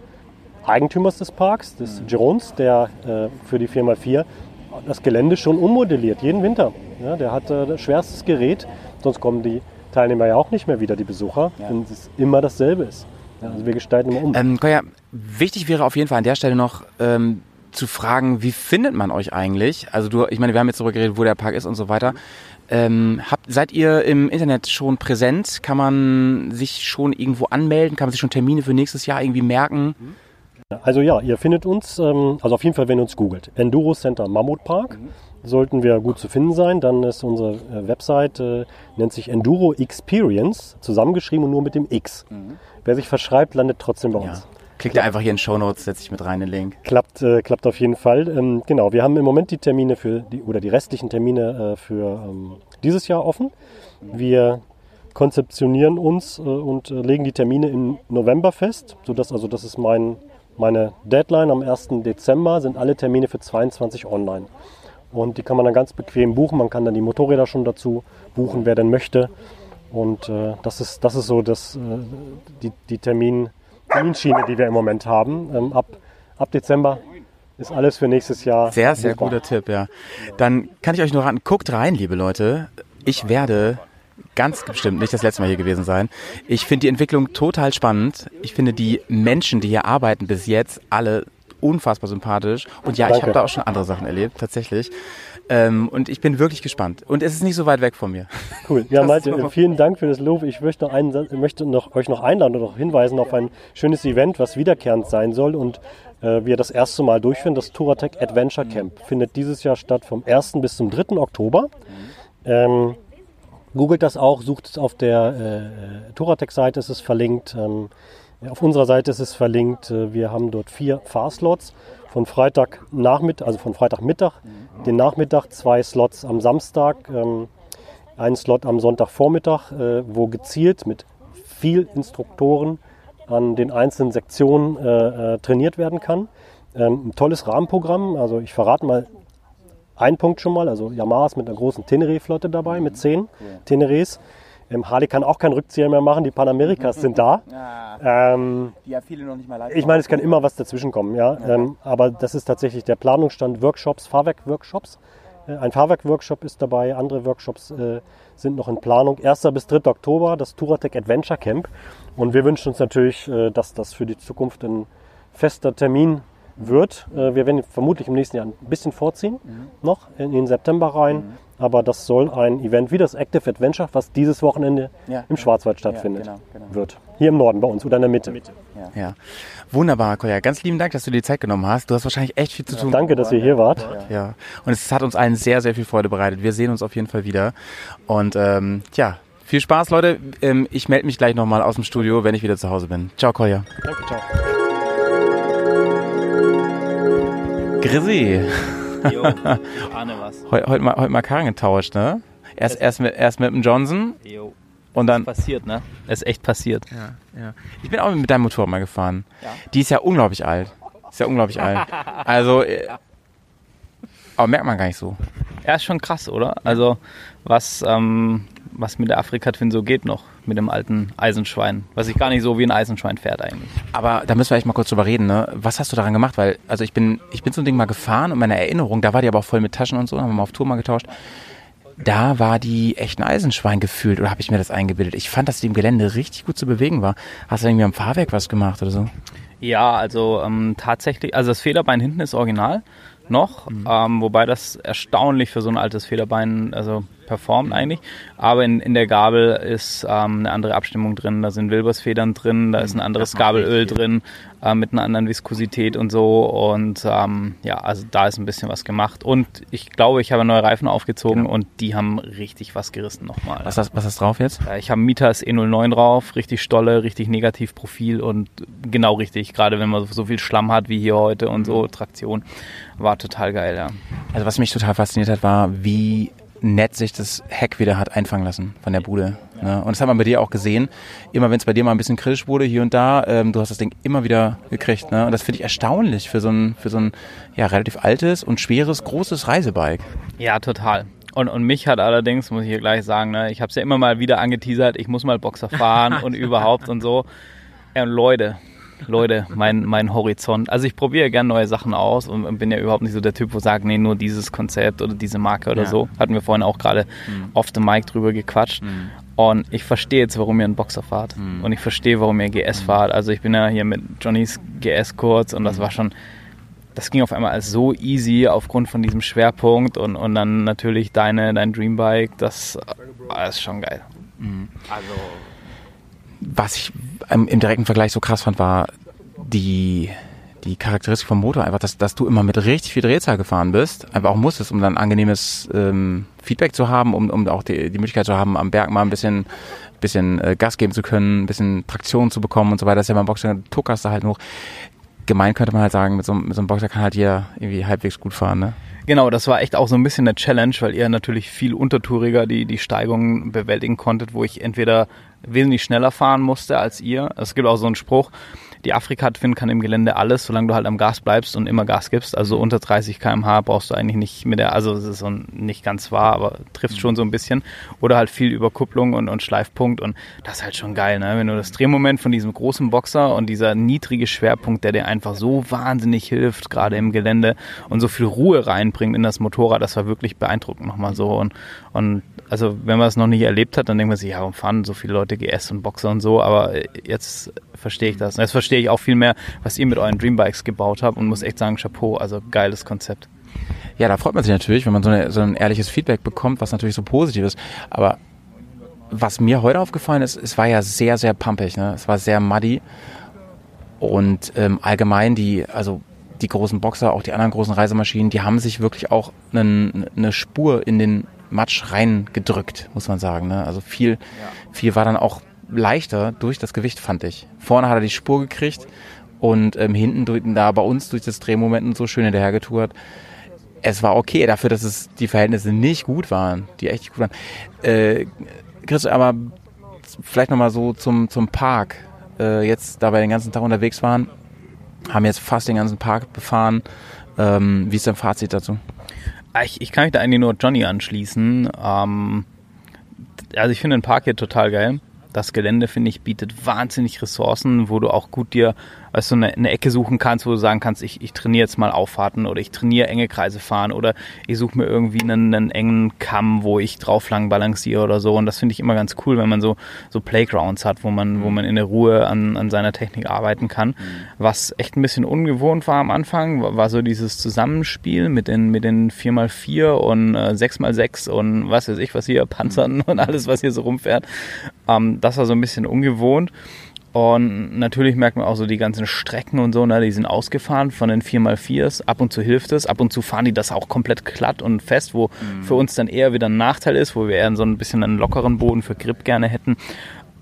Eigentümers des Parks, des Girons, der äh, für die 4x4 das Gelände schon ummodelliert, jeden Winter. Ja, der hat äh, das schwerstes Gerät, sonst kommen die Teilnehmer ja auch nicht mehr wieder, die Besucher, wenn es immer dasselbe ist. Ja, also wir gestalten immer um. Ähm, Koya, wichtig wäre auf jeden Fall an der Stelle noch ähm, zu fragen, wie findet man euch eigentlich? Also du, ich meine, wir haben jetzt darüber geredet, wo der Park ist und so weiter. Ähm, habt, seid ihr im Internet schon präsent? Kann man sich schon irgendwo anmelden? Kann man sich schon Termine für nächstes Jahr irgendwie merken? Also ja, ihr findet uns, ähm, also auf jeden Fall, wenn ihr uns googelt. Enduro Center Mammut Park. Sollten wir gut zu finden sein, dann ist unsere äh, Website, äh, nennt sich Enduro Experience, zusammengeschrieben und nur mit dem X. Wer sich verschreibt, landet trotzdem bei uns. Klickt ihr einfach hier in Show Notes, setze ich mit rein den Link. Klappt, äh, klappt auf jeden Fall. Ähm, genau, wir haben im Moment die Termine für die oder die restlichen Termine äh, für ähm, dieses Jahr offen. Wir konzeptionieren uns äh, und äh, legen die Termine im November fest, sodass also das ist mein, meine Deadline am 1. Dezember sind alle Termine für 22 online. Und die kann man dann ganz bequem buchen. Man kann dann die Motorräder schon dazu buchen, wer denn möchte. Und äh, das, ist, das ist so das, äh, die, die Termin, Terminschiene, die wir im Moment haben. Ähm, ab, ab Dezember ist alles für nächstes Jahr. Sehr, sehr buchbar. guter Tipp, ja. Dann kann ich euch nur raten, guckt rein, liebe Leute. Ich werde ganz bestimmt nicht das letzte Mal hier gewesen sein. Ich finde die Entwicklung total spannend. Ich finde die Menschen, die hier arbeiten, bis jetzt alle unfassbar sympathisch. Und ja, ich Danke. habe da auch schon andere Sachen erlebt, tatsächlich. Ähm, und ich bin wirklich gespannt. Und es ist nicht so weit weg von mir. Cool. Ja, Malte, vielen Dank für das Lob. Ich möchte, noch einen, möchte noch, euch noch einladen oder noch hinweisen auf ein schönes Event, was wiederkehrend sein soll und äh, wir das erste Mal durchführen. Das Touratec Adventure Camp findet dieses Jahr statt vom 1. bis zum 3. Oktober. Ähm, googelt das auch, sucht es auf der äh, Touratec-Seite, ist es verlinkt. Ähm, auf unserer Seite ist es verlinkt. Äh, Wir haben dort vier Fahrslots von Freitagnachmittag, also von Freitagmittag, den Nachmittag, zwei Slots am Samstag. Ähm, einen Slot am Sonntagvormittag, äh, wo gezielt mit viel Instruktoren an den einzelnen Sektionen äh, äh, trainiert werden kann. Ähm, ein tolles Rahmenprogramm. Also ich verrate mal einen Punkt schon mal. Also Yamaha ist mit einer großen Teneré-Flotte dabei, mit zehn Tenerés. Ähm, Harley kann auch keinen Rückzieher mehr machen. Die Panamerikas sind da. Ähm, Die ja viele noch nicht mal live ich meine, es kann immer was dazwischen kommen, ja. Ähm, aber das ist tatsächlich der Planungsstand Workshops, Fahrwerk-Workshops. Äh, ein Fahrwerk-Workshop ist dabei, andere Workshops äh, sind noch in Planung. 1. bis 3. Oktober das Touratec Adventure Camp. Und wir wünschen uns natürlich, äh, dass das für die Zukunft ein fester Termin wird. Äh, wir werden vermutlich im nächsten Jahr ein bisschen vorziehen, noch in den September rein. Aber das soll ein Event wie das Active Adventure, was dieses Wochenende Ja, im ja. Schwarzwald stattfindet, genau, genau. wird. Hier im Norden bei uns oder in der Mitte. Ja. Wunderbar, Koya. Ganz lieben Dank, dass du dir die Zeit genommen hast. Du hast wahrscheinlich echt viel zu tun. Danke, dass ihr hier wart. Ja. Und es hat uns allen sehr, sehr viel Freude bereitet. Wir sehen uns auf jeden Fall wieder. Und ähm, tja, viel Spaß, Leute. Ähm, ich melde mich gleich nochmal aus dem Studio, wenn ich wieder zu Hause bin. Ciao, Koya. Danke, ciao. Grisi. Jo, ich ahne Heute heut mal, heut mal Karren getauscht, ne? Erst, erst, mit, erst mit dem Johnson Jo. und dann. Passiert, ne? Ist echt passiert. Ja, ja. Ich bin auch mit deinem Motorrad mal gefahren. Ja. Die ist ja unglaublich alt. Ist ja unglaublich alt. Also, äh, aber merkt man gar nicht so. Ja, ist schon krass, oder? Also, was, ähm, was mit der Afrika-Twin so geht noch, mit dem alten Eisenschwein. Was sich gar nicht so wie ein Eisenschwein fährt eigentlich. Aber da müssen wir echt mal kurz drüber reden, ne? Was hast du daran gemacht? Weil, also ich bin, ich bin so ein Ding mal gefahren und meine Erinnerung, da war die aber auch voll mit Taschen und so, haben wir mal auf Tour mal getauscht. Da war die echt ein Eisenschwein gefühlt, oder habe ich mir das eingebildet? Ich fand, dass die im Gelände richtig gut zu bewegen war. Hast du irgendwie am Fahrwerk was gemacht oder so? Ja, also ähm, tatsächlich, also das Federbein hinten ist original noch, ähm, wobei das erstaunlich für so ein altes Federbein also performt eigentlich. Aber in, in der Gabel ist ähm, eine andere Abstimmung drin, da sind Wilbersfedern drin, da ist ein anderes Gabelöl drin äh, mit einer anderen Viskosität und so. Und ähm, ja, also da ist ein bisschen was gemacht. Und ich glaube, ich habe neue Reifen aufgezogen und die haben richtig was gerissen nochmal. Was hast, was hast drauf jetzt? Ja, Ich habe Mitas E09 drauf, richtig Stolle, richtig Negativprofil und genau richtig, gerade wenn man so viel Schlamm hat wie hier heute und so, Traktion, war total geil, ja. Also was mich total fasziniert hat, war, wie nett sich das Heck wieder hat einfangen lassen von der Bude. Ne? Und das hat man bei dir auch gesehen. Immer wenn es bei dir mal ein bisschen kritisch wurde, hier und da, ähm, du hast das Ding immer wieder gekriegt. Ne? Und das finde ich erstaunlich für so ein, für so ein ja, relativ altes und schweres, großes Reisebike. Ja, total. Und, und mich hat allerdings, muss ich hier gleich sagen, ne, ich habe es ja immer mal wieder angeteasert, ich muss mal Boxer fahren und überhaupt und so. Ja, und Leute, Leute, mein, mein Horizont. Also ich probiere gerne neue Sachen aus und bin ja überhaupt nicht so der Typ, wo sagt, nee, nur dieses Konzept oder diese Marke oder Ja. so. Hatten wir vorhin auch gerade off the mic drüber gequatscht. Und ich verstehe jetzt, warum ihr einen Boxer fahrt. Und ich verstehe, warum ihr GS fahrt. Also ich bin ja hier mit Johnnys GS kurz und das war schon, das ging auf einmal als so easy aufgrund von diesem Schwerpunkt und, und dann natürlich deine, dein Dreambike, das, das ist schon geil. Also Was ich ähm, im direkten Vergleich so krass fand, war die, die Charakteristik vom Motor. Einfach, dass, dass du immer mit richtig viel Drehzahl gefahren bist. Einfach auch musstest, um dann angenehmes ähm, Feedback zu haben, um, um auch die, die Möglichkeit zu haben, am Berg mal ein bisschen, bisschen äh, Gas geben zu können, ein bisschen Traktion zu bekommen und so weiter. Das ist ja beim Boxer, tuckerst du halt hoch. Gemein könnte man halt sagen, mit so, mit so einem Boxer kann halt jeder irgendwie halbwegs gut fahren, ne? Genau, das war echt auch so ein bisschen eine Challenge, weil ihr natürlich viel untertouriger die, die Steigungen bewältigen konntet, wo ich entweder wesentlich schneller fahren musste als ihr. Es gibt auch so einen Spruch, die Afrika-Twin kann im Gelände alles, solange du halt am Gas bleibst und immer Gas gibst. Also unter 30 km/h brauchst du eigentlich nicht mit der, also es ist so nicht ganz wahr, aber trifft schon so ein bisschen. Oder halt viel Überkupplung und, und Schleifpunkt und das ist halt schon geil, ne? Wenn du das Drehmoment von diesem großen Boxer und dieser niedrige Schwerpunkt, der dir einfach so wahnsinnig hilft, gerade im Gelände und so viel Ruhe reinbringt in das Motorrad, das war wirklich beeindruckend nochmal so. Und, und also wenn man es noch nicht erlebt hat, dann denkt man sich, ja, warum fahren so viele Leute GS und Boxer und so, aber jetzt verstehe ich das. Und jetzt verstehe ich auch viel mehr, was ihr mit euren Dreambikes gebaut habt und muss echt sagen, Chapeau, also geiles Konzept. Ja, da freut man sich natürlich, wenn man so, eine, so ein ehrliches Feedback bekommt, was natürlich so positiv ist. Aber was mir heute aufgefallen ist, es war ja sehr, sehr pumpig. Ne? Es war sehr muddy. Und ähm, allgemein die, also die großen Boxer, auch die anderen großen Reisemaschinen, die haben sich wirklich auch einen, eine Spur in den Matsch reingedrückt, muss man sagen. Ne? Also viel, viel war dann auch leichter durch das Gewicht, fand ich. Vorne hat er die Spur gekriegt und ähm, hinten durch, da bei uns durch das Drehmoment und so schön hinterhergetourt es war okay, dafür, dass es die Verhältnisse nicht gut waren, die echt nicht gut waren. Äh, Chris, aber vielleicht nochmal so zum, zum Park. Äh, jetzt, da wir den ganzen Tag unterwegs waren, haben jetzt fast den ganzen Park befahren. Ähm, wie ist dein Fazit dazu? Ah, Ich, ich kann mich da eigentlich nur Johnny anschließen. Ähm, also ich finde den Park hier total geil. Das Gelände, finde ich, bietet wahnsinnig Ressourcen, wo du auch gut dir weißt du, eine, eine Ecke suchen kannst, wo du sagen kannst, ich, ich trainiere jetzt mal Auffahrten oder ich trainiere enge Kreise fahren oder ich suche mir irgendwie einen, einen engen Kamm, wo ich drauf lang balanciere oder so. Und das finde ich immer ganz cool, wenn man so, so Playgrounds hat, wo man, wo man in der Ruhe an, an seiner Technik arbeiten kann. Was echt ein bisschen ungewohnt war am Anfang, war, war so dieses Zusammenspiel mit den, mit den 4x4 und äh, 6x6 und was weiß ich, was hier, Panzern und alles, was hier so rumfährt. Ähm, das war so ein bisschen ungewohnt. Und natürlich merkt man auch so die ganzen Strecken und so, ne, die sind ausgefahren von den 4x4s. Ab und zu hilft es, ab und zu fahren die das auch komplett glatt und fest, wo für uns dann eher wieder ein Nachteil ist, wo wir eher so ein bisschen einen lockeren Boden für Grip gerne hätten.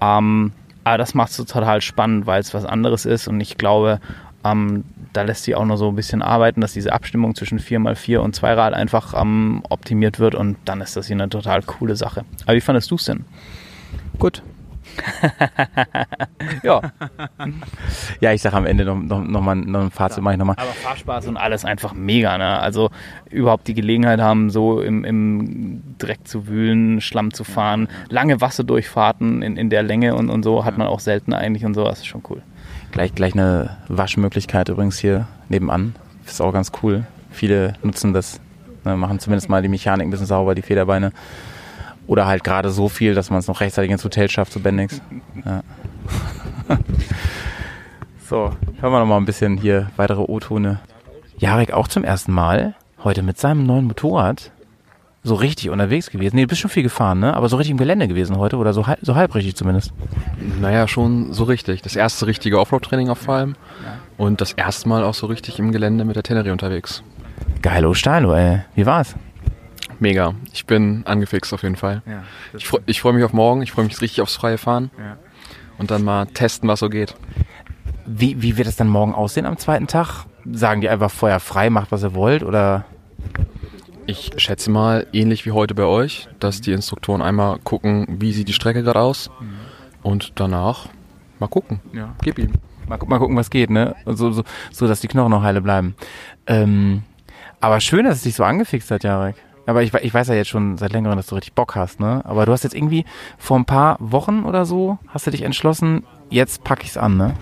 Ähm, aber das macht es so total spannend, weil es was anderes ist und ich glaube, ähm, da lässt sich auch noch so ein bisschen arbeiten, dass diese Abstimmung zwischen 4x4 und Zweirad einfach ähm, optimiert wird und dann ist das hier eine total coole Sache. Aber wie fandest du es denn? Gut. Ja, Ja, ich sage am Ende noch, noch, noch mal noch ein Fazit, mache ich nochmal. aber Fahrspaß und alles einfach mega. Ne? Also überhaupt die Gelegenheit haben, so im, im Dreck zu wühlen, Schlamm zu fahren, lange Wasserdurchfahrten in, in der Länge und, und so hat man auch selten eigentlich und so. Das ist schon cool. Gleich, gleich eine Waschmöglichkeit übrigens hier nebenan. Ist auch ganz cool. Viele nutzen das, ne, machen zumindest mal die Mechanik ein bisschen sauber, die Federbeine. Oder halt gerade so viel, dass man es noch rechtzeitig ins Hotel schafft, so Bendix. Ja. so, hören wir noch mal ein bisschen hier weitere O-Tone. Jarek auch zum ersten Mal heute mit seinem neuen Motorrad so richtig unterwegs gewesen. Nee, du bist schon viel gefahren, ne? Aber so richtig im Gelände gewesen heute oder so halb, so halb richtig zumindest. Naja, schon so richtig. Das erste richtige Offroad-Training auf Falm und das erste Mal auch so richtig im Gelände mit der Tenerie unterwegs. Geilo Steilo, ey. Wie war's? Mega. Ich bin angefixt auf jeden Fall. Ich, freu- ich freue mich auf morgen, ich freue mich richtig aufs freie Fahren und dann mal testen, was so geht. Wie, wie wird es dann morgen aussehen am zweiten Tag? Sagen die einfach Feuer frei, macht was ihr wollt oder? Ich schätze mal, ähnlich wie heute bei euch, dass die Instruktoren einmal gucken, wie sieht die Strecke gerade aus und danach mal gucken. Ja. Gib ihm. Mal, mal gucken, was geht, ne? So, so, so, dass die Knochen noch heile bleiben. Ähm, aber schön, dass es dich so angefixt hat, Jarek. Aber ich, ich weiß ja jetzt schon seit längerem, dass du richtig Bock hast, ne? Aber du hast jetzt irgendwie vor ein paar Wochen oder so, hast du dich entschlossen, jetzt pack ich's an, ne?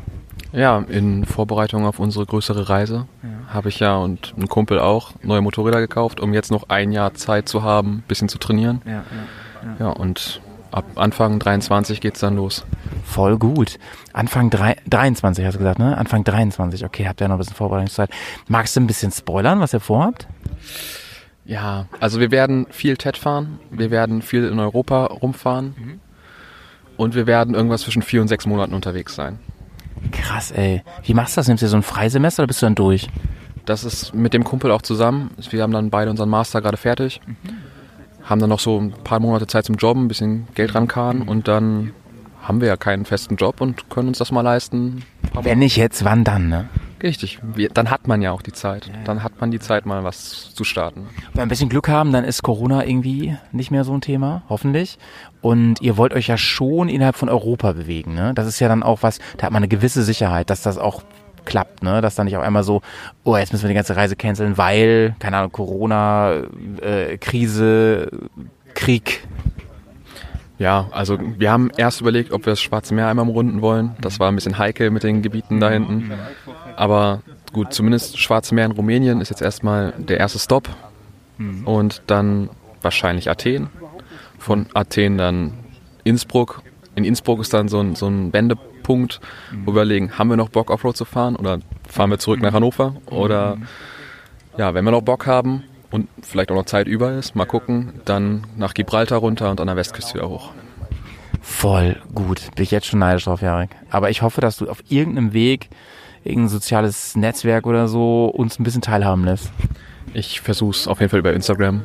Ja, in Vorbereitung auf unsere größere Reise habe ich ja und ein Kumpel auch neue Motorräder gekauft, um jetzt noch ein Jahr Zeit zu haben, bisschen zu trainieren. Ja, Ja, und ab Anfang 23 geht's dann los. Voll gut. Anfang drei, 23 hast du gesagt, ne? Anfang 23. Okay, habt ihr noch ein bisschen Vorbereitungszeit. Magst du ein bisschen spoilern, was ihr vorhabt? Ja, also wir werden viel TED fahren, wir werden viel in Europa rumfahren und wir werden irgendwas zwischen vier und sechs Monaten unterwegs sein. Krass, ey. Wie machst du das? Nimmst du so ein Freisemester oder bist du dann durch? Das ist mit dem Kumpel auch zusammen. Wir haben dann beide unseren Master gerade fertig, haben dann noch so ein paar Monate Zeit zum Jobben, ein bisschen Geld rankarren und dann haben wir ja keinen festen Job und können uns das mal leisten. Wenn nicht jetzt, wann dann, ne? Richtig, dann hat man ja auch die Zeit. Dann hat man die Zeit, mal was zu starten. Wenn wir ein bisschen Glück haben, dann ist Corona irgendwie nicht mehr so ein Thema, hoffentlich. Und ihr wollt euch ja schon innerhalb von Europa bewegen, ne? Das ist ja dann auch was, da hat man eine gewisse Sicherheit, dass das auch klappt, ne? Dass dann nicht auf einmal so, oh, jetzt müssen wir die ganze Reise canceln, weil, keine Ahnung, Corona, äh, Krise, Krieg. Ja, also wir haben erst überlegt, ob wir das Schwarze Meer einmal umrunden wollen. Das war ein bisschen heikel mit den Gebieten da hinten. Aber gut, zumindest Schwarze Meer in Rumänien ist jetzt erstmal der erste Stopp. Und dann wahrscheinlich Athen. Von Athen dann Innsbruck. In Innsbruck ist dann so ein, so ein Wendepunkt, wo wir überlegen, haben wir noch Bock Offroad zu fahren oder fahren wir zurück nach Hannover? Oder ja, wenn wir noch Bock haben und vielleicht auch noch Zeit über ist, mal gucken, dann nach Gibraltar runter und an der Westküste wieder hoch. Voll gut. Bin ich jetzt schon neidisch drauf, Jarek. Aber ich hoffe, dass du auf irgendeinem Weg, irgendein soziales Netzwerk oder so, uns ein bisschen teilhaben lässt. Ich versuche es auf jeden Fall über Instagram.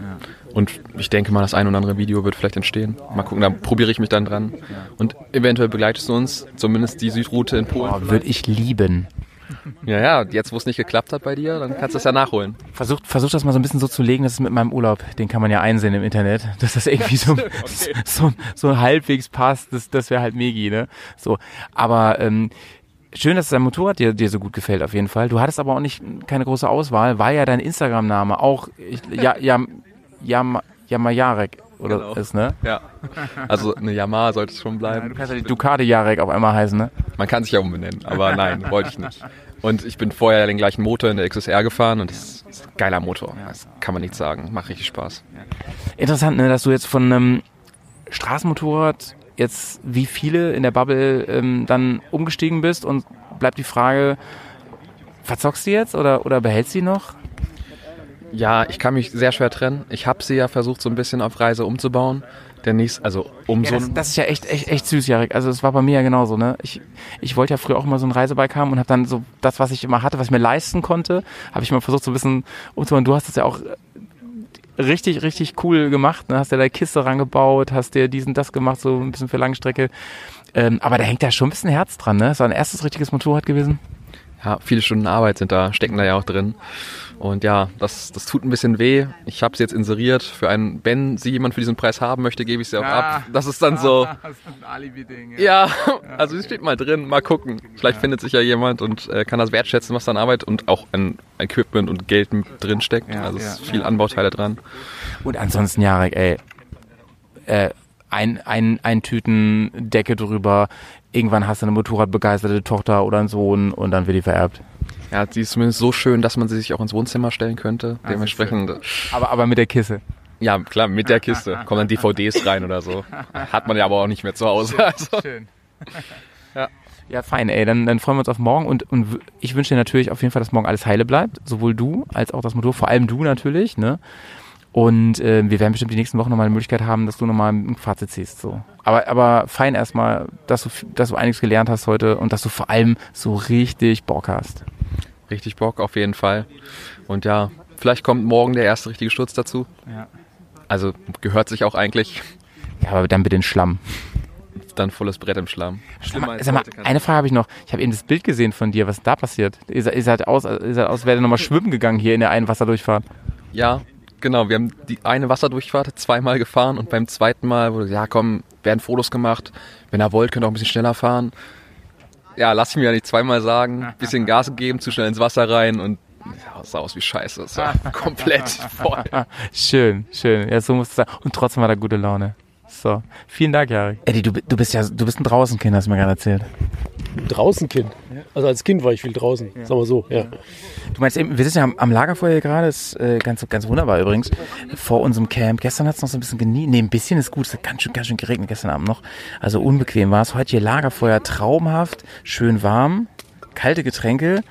Und ich denke mal, das ein oder andere Video wird vielleicht entstehen. Mal gucken, da probiere ich mich dann dran. Und eventuell begleitest du uns, zumindest die Südroute in Polen. Oh, würde ich lieben. Ja, ja, jetzt wo es nicht geklappt hat bei dir, dann kannst du es ja nachholen. Versuch, versuch das mal so ein bisschen so zu legen, das ist mit meinem Urlaub, den kann man ja einsehen im Internet, dass das irgendwie so, so, so halbwegs passt, das, das wäre halt Megi, ne? So, aber ähm, schön, dass dein Motorrad dir, dir so gut gefällt auf jeden Fall. Du hattest aber auch nicht keine große Auswahl, weil ja dein Instagram-Name auch ich, ja, ja, ja, Jamajarek oder Genau. ist, ne? Ja. Also eine Yamaha sollte es schon bleiben. Du kannst ja die Ducati Jarek auf einmal heißen, ne? Man kann sich ja umbenennen, aber nein, wollte ich nicht. Und ich bin vorher den gleichen Motor in der XSR gefahren und das ist ein geiler Motor. Das kann man nicht sagen. Macht richtig Spaß. Interessant, ne, dass du jetzt von einem Straßenmotorrad jetzt wie viele in der Bubble ähm, dann umgestiegen bist und bleibt die Frage, verzockst du jetzt oder, oder behältst du die noch? Ja, ich kann mich sehr schwer trennen. Ich habe sie ja versucht, so ein bisschen auf Reise umzubauen. Der nächste, also um Ja, so das, das ist ja echt, echt, echt süß, Jarek. Also es war bei mir ja genauso, ne? Ich, ich wollte ja früher auch immer so ein Reisebike haben und habe dann so das, was ich immer hatte, was ich mir leisten konnte, habe ich mal versucht so ein bisschen umzubauen. Du hast das ja auch richtig, richtig cool gemacht. Ne? Hast dir da Kiste rangebaut, hast dir diesen, das gemacht, so ein bisschen für Langstrecke. Ähm, aber da hängt ja schon ein bisschen Herz dran, ne? War ein erstes richtiges Motorrad gewesen. ja, viele Stunden Arbeit sind da, stecken da ja auch drin. Und ja, das, das tut ein bisschen weh. Ich habe sie jetzt inseriert für einen, wenn sie jemand für diesen Preis haben möchte, gebe ich sie auch ab. Das ist dann so, Das ist ein Alibi-Ding. ja, also sie steht mal drin, mal gucken. Vielleicht findet sich ja jemand und äh, kann das wertschätzen, was da an Arbeit und auch an Equipment und Geld mit drin steckt. Ja, also es ja, ist viel Anbauteile dran. Und ansonsten, Jarek, ey, äh, ein, ein, ein Tüten Decke drüber, irgendwann hast du eine motorradbegeisterte Tochter oder einen Sohn und dann wird die vererbt. Ja, sie ist zumindest so schön, dass man sie sich auch ins Wohnzimmer stellen könnte. Dementsprechend, Aber, aber mit der Kisse. ja klar, mit der Kiste kommen dann DVDs rein oder so. Hat man ja aber auch nicht mehr zu Hause. Also. Schön. Ja, fein, ey. Dann, dann freuen wir uns auf morgen und, und ich wünsche dir natürlich auf jeden Fall, dass morgen alles heile bleibt. Sowohl du als auch das Motor, vor allem du natürlich, ne? Und äh, wir werden bestimmt die nächsten Wochen nochmal eine Möglichkeit haben, dass du nochmal ein Fazit ziehst. So. Aber, aber fein erstmal, dass du, dass du einiges gelernt hast heute und dass du vor allem so richtig Bock hast. Richtig Bock auf jeden Fall. Und ja, vielleicht kommt morgen der erste richtige Sturz dazu. Ja. Also gehört sich auch eigentlich Ja, aber dann bitte in Schlamm. dann volles Brett im Schlamm. Sag mal, sag mal eine Frage habe ich noch. Ich habe eben das Bild gesehen von dir. Was ist da passiert? Ihr seid, ihr seid aus, ihr seid aus, wäre nochmal schwimmen gegangen hier in der einen Wasserdurchfahrt. Ja, genau. Wir haben die eine Wasserdurchfahrt zweimal gefahren und beim zweiten Mal wurde, ja komm, werden Fotos gemacht. Wenn ihr wollt, könnt ihr auch ein bisschen schneller fahren. Ja, lass ich mir ja nicht zweimal sagen. Bisschen Gas gegeben, zu schnell ins Wasser rein und ja, sah aus wie Scheiße. Es war komplett voll. Schön, schön. Ja, so muss es sein. Und trotzdem war da gute Laune. So, vielen Dank, Jarek. Eddie, du, du bist ja, du bist ein Draußenkind, hast du mir gerade erzählt. Draußen Kind. Also als Kind war ich viel draußen, sagen wir so. Ja. Du meinst eben, wir sitzen ja am, am Lagerfeuer hier gerade, ist äh, ganz, ganz wunderbar übrigens, vor unserem Camp. Gestern hat es noch so ein bisschen genießt, nee, ein bisschen ist gut, es hat ganz schön, ganz schön geregnet gestern Abend noch. Also unbequem war es. Heute hier Lagerfeuer, traumhaft, schön warm, kalte Getränke.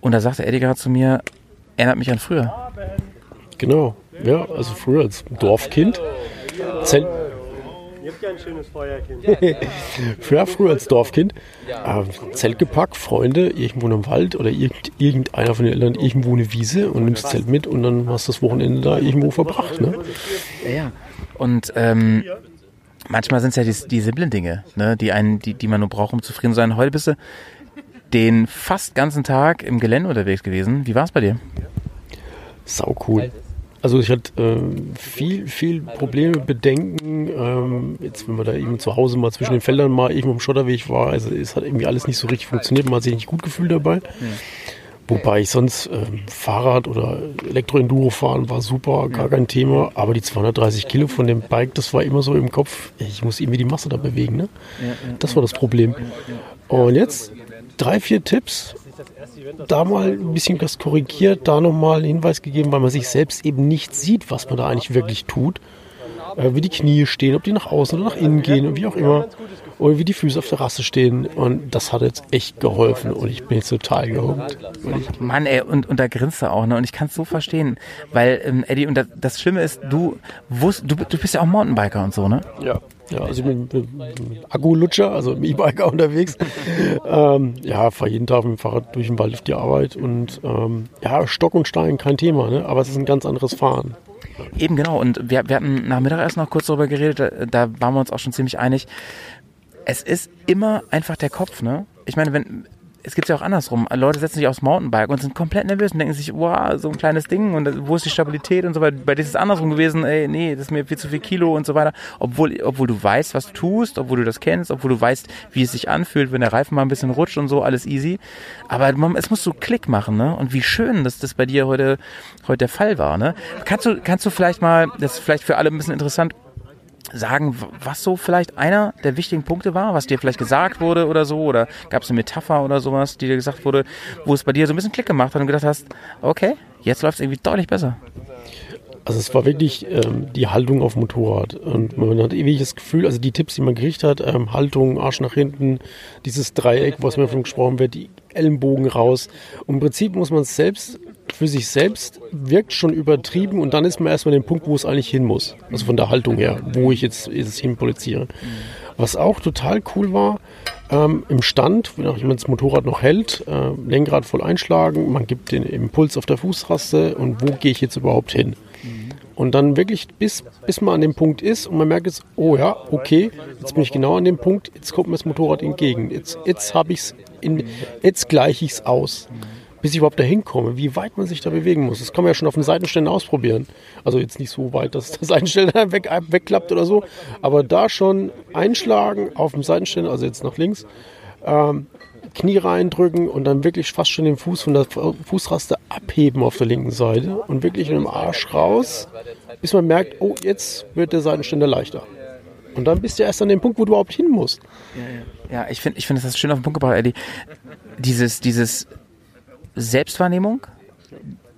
Und da sagte Eddie gerade zu mir, erinnert mich an früher. Genau. Ja, also früher als Dorfkind. Zelt Ihr habt ja ein schönes Feuerkind. ja, früher als Dorfkind. Äh, Zelt gepackt, Freunde, irgendwo im Wald oder irgend, irgendeiner von den Eltern irgendwo eine Wiese und nimmst das Zelt mit und dann hast du das Wochenende da irgendwo verbracht. Ne? Ja, ja. Und ähm, manchmal sind es ja die, die simplen Dinge, ne, die, einen, die, die man nur braucht, um zufrieden zu sein. Heute bist du den fast ganzen Tag im Gelände unterwegs gewesen. Wie war es bei dir? Sau cool. Also ich hatte ähm, viel, viel Probleme, Bedenken. Ähm, jetzt, wenn man da eben zu Hause mal zwischen den Feldern mal irgendwo im Schotterweg war, also es hat irgendwie alles nicht so richtig funktioniert. Man hat sich nicht gut gefühlt dabei. Wobei ich sonst ähm, Fahrrad oder Elektro-Enduro fahren war super, gar kein Thema. Aber die 230 Kilo von dem Bike, das war immer so im Kopf. Ich muss irgendwie die Masse da bewegen. Ne? Das war das Problem. Und jetzt drei, vier Tipps. Da mal ein bisschen was korrigiert, da nochmal einen Hinweis gegeben, weil man sich selbst eben nicht sieht, was man da eigentlich wirklich tut. Äh, wie die Knie stehen, ob die nach außen oder nach innen gehen und wie auch immer. Oder wie die Füße auf der Rasse stehen. Und das hat jetzt echt geholfen und ich bin jetzt total gehuckt. Mann, ey, und, und da grinst er auch, ne? Und ich kann es so verstehen. Weil, ähm, Eddie, und das, das Schlimme ist, du wusst, du, du bist ja auch Mountainbiker und so, ne? Ja. Ja, also ich bin Akkulutscher, also dem E-Biker unterwegs. ähm, ja, fahre jeden Tag mit dem Fahrrad durch den Wald auf die Arbeit und ähm, ja, Stock und Stein kein Thema, ne? aber es ist ein ganz anderes Fahren. Eben genau. Und wir, wir hatten nach Mittagessen noch kurz darüber geredet, da, da waren wir uns auch schon ziemlich einig. Es ist immer einfach der Kopf, ne? Ich meine, wenn es gibt ja auch andersrum. Leute setzen sich aufs Mountainbike und sind komplett nervös und denken sich, wow, so ein kleines Ding und wo ist die Stabilität und so weiter. Bei dir ist es andersrum gewesen, ey, nee, das ist mir viel zu viel Kilo und so weiter. Obwohl, obwohl du weißt, was du tust, obwohl du das kennst, obwohl du weißt, wie es sich anfühlt, wenn der Reifen mal ein bisschen rutscht und so, alles easy. Aber es muss so Klick machen, ne? Und wie schön, dass das bei dir heute, heute der Fall war, ne? Kannst du, kannst du vielleicht mal, das ist vielleicht für alle ein bisschen interessant, sagen, was so vielleicht einer der wichtigen Punkte war, was dir vielleicht gesagt wurde oder so, oder gab es eine Metapher oder sowas, die dir gesagt wurde, wo es bei dir so ein bisschen Klick gemacht hat und gedacht hast, okay, jetzt läuft es irgendwie deutlich besser. Also es war wirklich ähm, die Haltung auf dem Motorrad. Und man hat ewig das Gefühl, also die Tipps, die man gekriegt hat, ähm, Haltung, Arsch nach hinten, dieses Dreieck, was mir von gesprochen wird, die Ellenbogen raus. Und Im Prinzip muss man es selbst für sich selbst wirkt schon übertrieben und dann ist man erstmal dem Punkt, wo es eigentlich hin muss. Also von der Haltung her, wo ich jetzt, jetzt hin poliziere. Was auch total cool war, ähm, im Stand, wenn jemand das Motorrad noch hält, äh, Lenkrad voll einschlagen, man gibt den Impuls auf der Fußraste und wo gehe ich jetzt überhaupt hin? Und dann wirklich, bis, bis man an dem Punkt ist und man merkt jetzt, oh ja, okay, jetzt bin ich genau an dem Punkt, jetzt kommt mir das Motorrad entgegen. Jetzt, jetzt habe ich es, jetzt gleiche ich es aus bis ich überhaupt dahin komme, wie weit man sich da bewegen muss. Das kann man ja schon auf dem Seitenständer ausprobieren. Also jetzt nicht so weit, dass der Seitenständer weg, wegklappt oder so, aber da schon einschlagen auf dem Seitenständer, also jetzt nach links, ähm, Knie reindrücken und dann wirklich fast schon den Fuß von der Fußraste abheben auf der linken Seite und wirklich mit dem Arsch raus, bis man merkt, oh, jetzt wird der Seitenständer leichter. Und dann bist du erst an dem Punkt, wo du überhaupt hin musst. Ja, ja. ja ich finde, ich finde das schön auf den Punkt gebracht, Eddie. Dieses, dieses Selbstwahrnehmung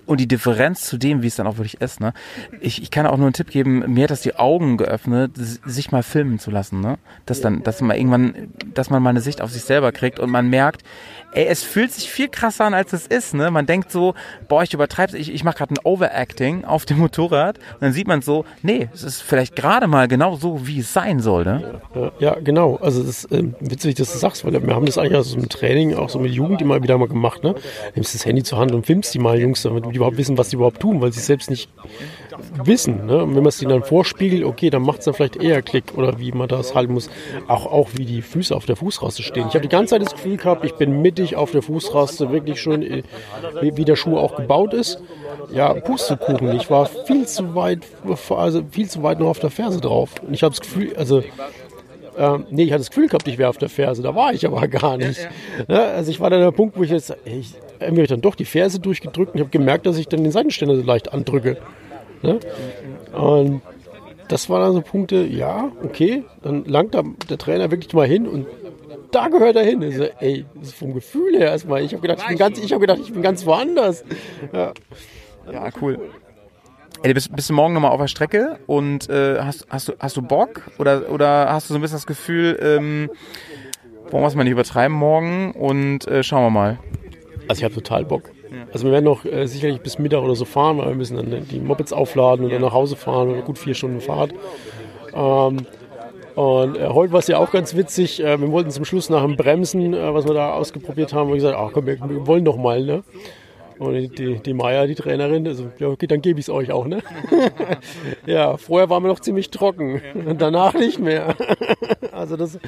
und die Differenz zu dem, wie es dann auch wirklich ist. Ne? Ich, ich kann auch nur einen Tipp geben, mir hat das die Augen geöffnet, sich mal filmen zu lassen. Ne? Dass dann, dass man irgendwann, dass man mal eine Sicht auf sich selber kriegt und man merkt, ey, es fühlt sich viel krasser an, als es ist. Ne? Man denkt so, boah, ich übertreibe ich, ich mache gerade ein Overacting auf dem Motorrad und dann sieht man so, nee, es ist vielleicht gerade mal genau so, wie es sein soll. Ne? Ja, genau. Also es ist ähm, witzig, dass du sagst, weil wir haben das eigentlich aus dem Training, auch so mit Jugend immer wieder mal gemacht. Ne? Nimmst das Handy zur Hand und filmst die mal, Jungs, damit die überhaupt wissen, was die überhaupt tun, weil sie selbst nicht wissen. Ne? Und wenn man es ihnen dann vorspiegelt, okay, dann macht es dann vielleicht eher Klick oder wie man das halten muss. Auch, auch wie die Füße auf der Fußraste stehen. Ich habe die ganze Zeit das Gefühl gehabt, ich bin mittig auf der Fußraste, wirklich schön, äh, wie, wie der Schuh auch gebaut ist. Ja, Pustekuchen. Ich war viel zu weit, also viel zu weit noch auf der Ferse drauf. Und ich habe das Gefühl, also ähm, nee, ich hatte das Gefühl gehabt, ich wäre auf der Ferse. Da war ich aber gar nicht. Ja, ja. Also ich war dann an der Punkt, wo ich jetzt, ich, irgendwie ich dann doch die Ferse durchgedrückt und ich habe gemerkt, dass ich dann den Seitenständer so leicht andrücke. Ne? Und das waren dann so Punkte, ja, okay, dann langt da der Trainer wirklich mal hin und da gehört er hin. Also, ey, das ist vom Gefühl her erstmal. Ich habe gedacht, ich bin ganz, ich habe gedacht, ich bin ganz woanders. Ja, ja cool. Ey, bist, bist du morgen nochmal auf der Strecke und äh, hast, hast, du, hast du Bock oder, oder hast du so ein bisschen das Gefühl, ähm, wollen wir es mal nicht übertreiben morgen und äh, schauen wir mal. Also ich habe total Bock. Also wir werden noch äh, sicherlich bis Mittag oder so fahren, weil wir müssen dann die Mopeds aufladen und dann nach Hause fahren. Gut vier Stunden Fahrt. Ähm, und äh, heute war es ja auch ganz witzig. Äh, wir wollten zum Schluss nach dem Bremsen, äh, was wir da ausprobiert haben, wir gesagt, ach komm, wir, wir wollen noch mal. Ne? Und die, die Maya, die Trainerin, also ja, okay, dann gebe ich es euch auch, ne? ja, vorher waren wir noch ziemlich trocken und danach nicht mehr. also das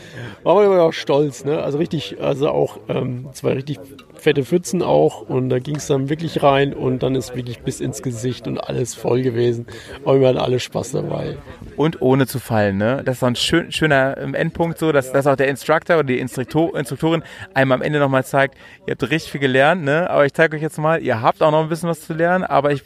war man immer auch stolz, ne? Also richtig, also auch ähm, zwei richtig fette Pfützen auch und da ging es dann wirklich rein und dann ist wirklich bis ins Gesicht und alles voll gewesen. Aber wir hatten alle Spaß dabei. Und ohne zu fallen, ne? Das ist ein schön, schöner ähm, Endpunkt so, dass, dass auch der Instructor oder die Instruktor, Instruktorin einem am Ende nochmal zeigt, ihr habt richtig viel gelernt, ne? Aber ich zeige euch jetzt mal, ihr habt auch noch ein bisschen was zu lernen, aber ich,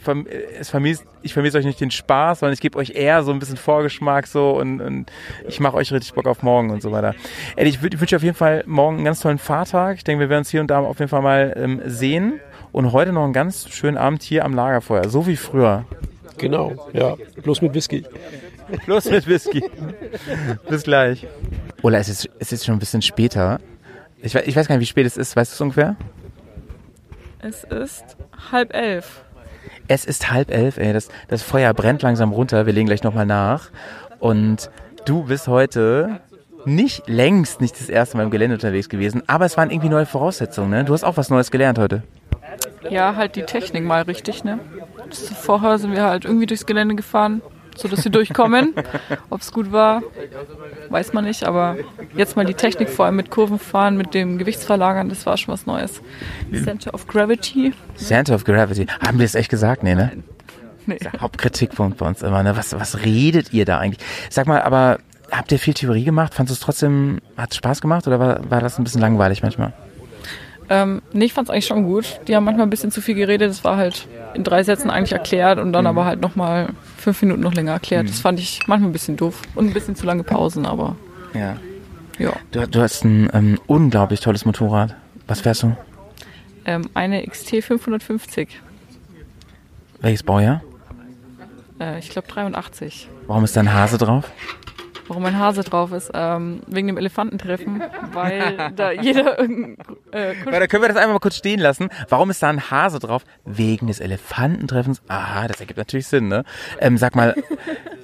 es vermisst, ich vermisse euch nicht den Spaß, sondern ich gebe euch eher so ein bisschen Vorgeschmack so und, und ich mache euch richtig Bock auf morgen und so weiter. Ey, ich, ich wünsche auf jeden Fall morgen einen ganz tollen Fahrtag. Ich denke, wir werden uns hier und da auf jeden Fall mal ähm, sehen und heute noch einen ganz schönen Abend hier am Lagerfeuer, so wie früher. Genau, ja, bloß mit Whisky. bloß mit Whisky. Bis gleich. Ola, es ist, es ist schon ein bisschen später. Ich, ich weiß gar nicht, wie spät es ist. Weißt du es ungefähr? Es ist halb elf. Es ist halb elf, ey. Das, das Feuer brennt langsam runter. Wir legen gleich nochmal nach. Und du bist heute nicht längst nicht das erste Mal im Gelände unterwegs gewesen, aber es waren irgendwie neue Voraussetzungen, ne? Du hast auch was Neues gelernt heute. Ja, halt die Technik mal richtig, ne? Vorher sind wir halt irgendwie durchs Gelände gefahren, sodass wir durchkommen. Ob es gut war, weiß man nicht. Aber jetzt mal die Technik, vor allem mit Kurvenfahren, mit dem Gewichtsverlagern, das war schon was Neues. Center of Gravity. Center of Gravity. Haben wir es echt gesagt? Nee, ne? Nee. Ist der Hauptkritikpunkt bei uns immer, ne? Was, was redet ihr da eigentlich? Sag mal, aber habt ihr viel Theorie gemacht? Fandest du es trotzdem, hat es Spaß gemacht oder war, war das ein bisschen langweilig manchmal? Ähm, nee, ich fand es eigentlich schon gut. Die haben manchmal ein bisschen zu viel geredet. Das war halt in drei Sätzen eigentlich erklärt und dann aber halt nochmal fünf Minuten noch länger erklärt. Das fand ich manchmal ein bisschen doof. Und ein bisschen zu lange Pausen, aber Ja. ja. Du, du hast ein ähm, unglaublich tolles Motorrad. Was fährst du? Ähm, eine XT 550. Welches Baujahr? Äh, ich glaube 83. Warum ist da ein Hase drauf? Warum ein Hase drauf ist? Ähm, wegen dem Elefantentreffen, weil da jeder irgendein äh, Weil da können wir das einfach mal kurz stehen lassen. Warum ist da ein Hase drauf? Wegen des Elefantentreffens. Aha, das ergibt natürlich Sinn, ne? Ähm, sag mal,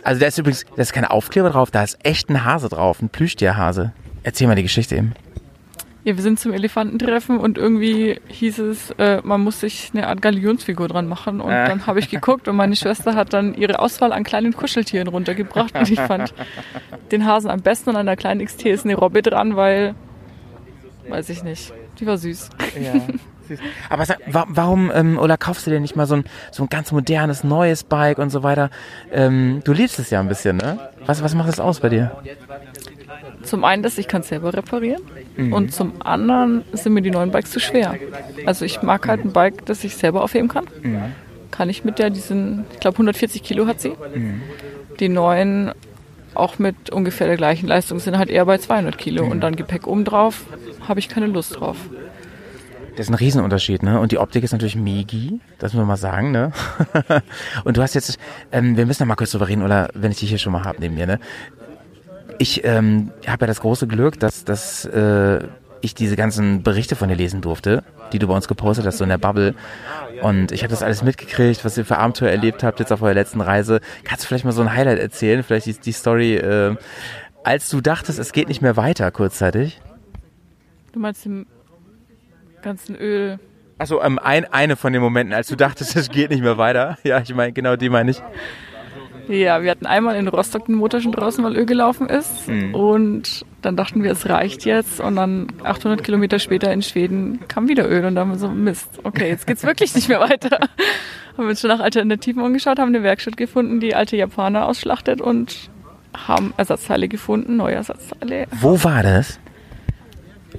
also da ist übrigens, da ist kein Aufkleber drauf, da ist echt ein Hase drauf, ein Plüschtierhase. Erzähl mal die Geschichte eben. Ja, wir sind zum Elefantentreffen und irgendwie hieß es, äh, man muss sich eine Art Galionsfigur dran machen. Und Äh. dann habe ich geguckt und meine Schwester hat dann ihre Auswahl an kleinen Kuscheltieren runtergebracht. Und ich fand den Hasen am besten und an der kleinen XT ist eine Robbe dran, weil, weiß ich nicht, die war süß. Aber sag, wa warum, ähm, oder kaufst du dir nicht mal so ein, so ein ganz modernes, neues Bike und so weiter? Ähm, du liebst es ja ein bisschen, ne? Was, was macht das aus bei dir? Zum einen, dass ich kann selber reparieren Mhm. und zum anderen sind mir die neuen Bikes zu schwer. Also ich mag halt ein Bike, das ich selber aufheben kann. Mhm. Kann ich mit der, diesen, ich glaube 140 Kilo hat sie. Die neuen auch mit ungefähr der gleichen Leistung sind halt eher bei 200 Kilo und dann Gepäck oben drauf, habe ich keine Lust drauf. Das ist ein Riesenunterschied, ne? Und die Optik ist natürlich Megi, das muss man mal sagen, ne? und du hast jetzt, ähm, wir müssen noch mal kurz drüber reden, oder wenn ich dich hier schon mal hab neben mir, ne? Ich ähm, habe ja das große Glück, dass, dass äh, ich diese ganzen Berichte von dir lesen durfte, die du bei uns gepostet hast, so in der Bubble. Und ich habe das alles mitgekriegt, was ihr für Abenteuer erlebt habt jetzt auf eurer letzten Reise. Kannst du vielleicht mal so ein Highlight erzählen? Vielleicht die, die Story, äh, als du dachtest, es geht nicht mehr weiter, kurzzeitig? Du meinst den ganzen Öl. Also ähm, ein, eine von den Momenten, als du dachtest, es geht nicht mehr weiter. Ja, ich meine, genau die meine ich. Ja, wir hatten einmal in Rostock den Motor schon draußen, weil Öl gelaufen ist. Mhm. Und dann dachten wir, es reicht jetzt. Und dann 800 Kilometer später in Schweden kam wieder Öl. Und dann haben wir so, Mist, okay, jetzt geht's wirklich nicht mehr weiter. haben wir uns schon nach Alternativen umgeschaut, haben eine Werkstatt gefunden, die alte Japaner ausschlachtet und haben Ersatzteile gefunden, neue Ersatzteile. Wo war das?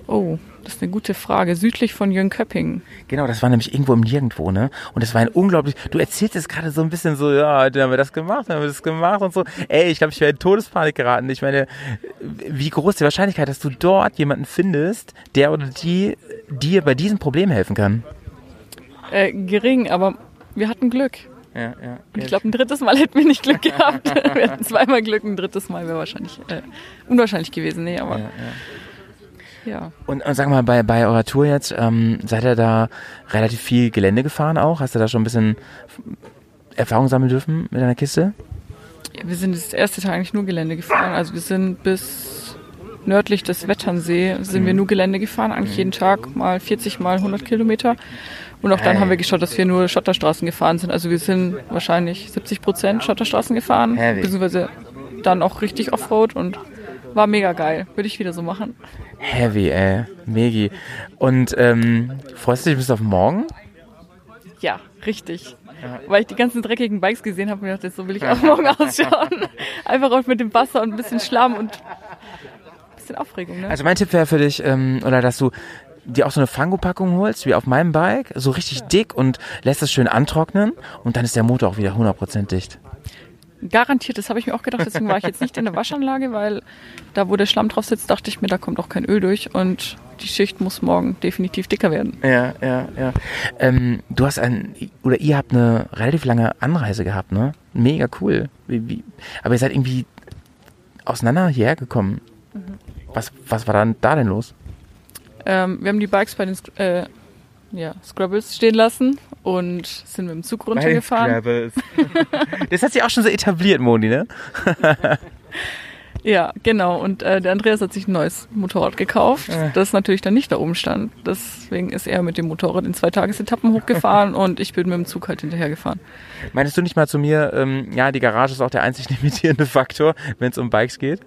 Oh, das ist eine gute Frage. Südlich von Jönköping. Genau, das war nämlich irgendwo im Nirgendwo, ne? Und es war ein unglaublich, du erzählst jetzt gerade so ein bisschen so, ja, heute haben wir das gemacht, dann haben wir das gemacht und so. Ey, ich glaube, ich wäre in Todespanik geraten. Ich meine, wie groß die Wahrscheinlichkeit, dass du dort jemanden findest, der oder die dir bei diesem Problem helfen kann? Äh, gering, aber wir hatten Glück. Ja, ja. Und ich glaube, ein drittes Mal hätten wir nicht Glück gehabt. wir hatten zweimal Glück, ein drittes Mal wäre wahrscheinlich äh, unwahrscheinlich gewesen. Nee, aber ja. Und, und sag mal, bei, bei eurer Tour jetzt, ähm, seid ihr da relativ viel Gelände gefahren auch? Hast du da schon ein bisschen Erfahrung sammeln dürfen mit deiner Kiste? Ja, wir sind das erste Tag eigentlich nur Gelände gefahren. Also wir sind bis nördlich des Wetternsee sind wir nur Gelände gefahren, eigentlich jeden Tag mal 40 mal 100 Kilometer. Und auch dann Hey. haben wir geschaut, dass wir nur Schotterstraßen gefahren sind. Also wir sind wahrscheinlich 70 Prozent Schotterstraßen gefahren, Heavy. beziehungsweise dann auch richtig Offroad und war mega geil. Würde ich wieder so machen. Heavy, ey. Megi. Und ähm, freust du dich bis auf morgen? Ja, richtig. Weil ich die ganzen dreckigen Bikes gesehen habe und mir dachte, so will ich auch morgen ausschauen. Einfach auch mit dem Wasser und ein bisschen Schlamm und ein bisschen Aufregung, ne? Also mein Tipp wäre für dich, ähm, oder dass du dir auch so eine Fango-Packung holst, wie auf meinem Bike, so richtig dick und lässt es schön antrocknen und dann ist der Motor auch wieder 100% dicht. Garantiert, das habe ich mir auch gedacht, deswegen war ich jetzt nicht in der Waschanlage, weil da, wo der Schlamm drauf sitzt, dachte ich mir, da kommt auch kein Öl durch und die Schicht muss morgen definitiv dicker werden. Ja, ja, ja. Ähm, du hast ein, oder ihr habt eine relativ lange Anreise gehabt, ne? Mega cool. Wie, wie, aber ihr seid irgendwie auseinander hierher gekommen. Was, was war dann da denn los? Ähm, wir haben die Bikes bei den äh, ja, Scrubbles stehen lassen und sind mit dem Zug runtergefahren. das hat sich auch schon so etabliert, Moni, ne? Ja, genau. Und äh, der Andreas hat sich ein neues Motorrad gekauft, Äh. das natürlich dann nicht da oben stand. Deswegen ist er mit dem Motorrad in zwei Tagesetappen hochgefahren und ich bin mit dem Zug halt hinterher gefahren. Meintest du nicht mal zu mir, ähm, ja, die Garage ist auch der einzig limitierende Faktor, wenn es um Bikes geht?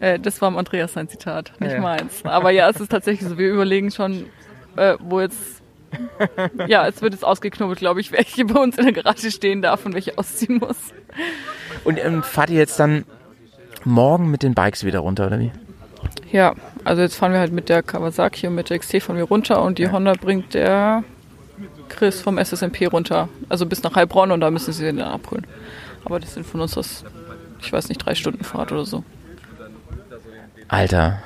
Äh, das war Andreas sein Zitat, nicht Ja, ja. meins. Aber ja, es ist tatsächlich so. Wir überlegen schon, äh, wo jetzt. Ja, es wird jetzt ausgeknobelt, glaube ich, welche bei uns in der Garage stehen darf und welche ausziehen muss. Und ähm, fahrt ihr jetzt dann morgen mit den Bikes wieder runter, oder wie? Ja, also jetzt fahren wir halt mit der Kawasaki und mit der XT fahren wir runter und die Honda bringt der Chris vom SSMP runter. Also bis nach Heilbronn und da müssen sie den dann abholen. Aber das sind von uns das, ich weiß nicht, drei Stunden Fahrt oder so. Alter.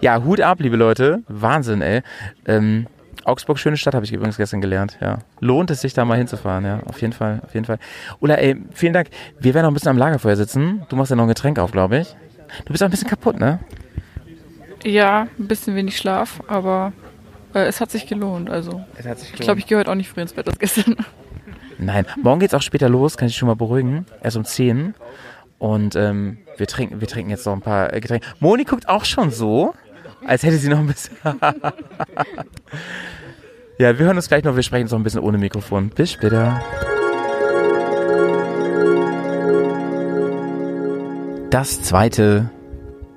Ja, Hut ab, liebe Leute. Wahnsinn, ey. Ähm, Augsburg, schöne Stadt, habe ich übrigens gestern gelernt, ja. Lohnt es sich da mal hinzufahren, ja. Auf jeden Fall, auf jeden Fall. Ulla, ey, vielen Dank. Wir werden noch ein bisschen am Lagerfeuer sitzen. Du machst ja noch ein Getränk auf, glaube ich. Du bist auch ein bisschen kaputt, ne? Ja, ein bisschen wenig Schlaf, aber äh, es hat sich gelohnt. Also Es hat sich ich glaube, ich gehe heute auch nicht früh ins Bett als gestern. Nein, morgen geht's auch später los, kann ich schon mal beruhigen. Erst um 10. Und ähm, wir trinken, wir trinken jetzt noch ein paar äh, Getränke. Moni guckt auch schon so, als hätte sie noch ein bisschen. ja, wir hören uns gleich noch. Wir sprechen jetzt noch ein bisschen ohne Mikrofon. Bis später. Das zweite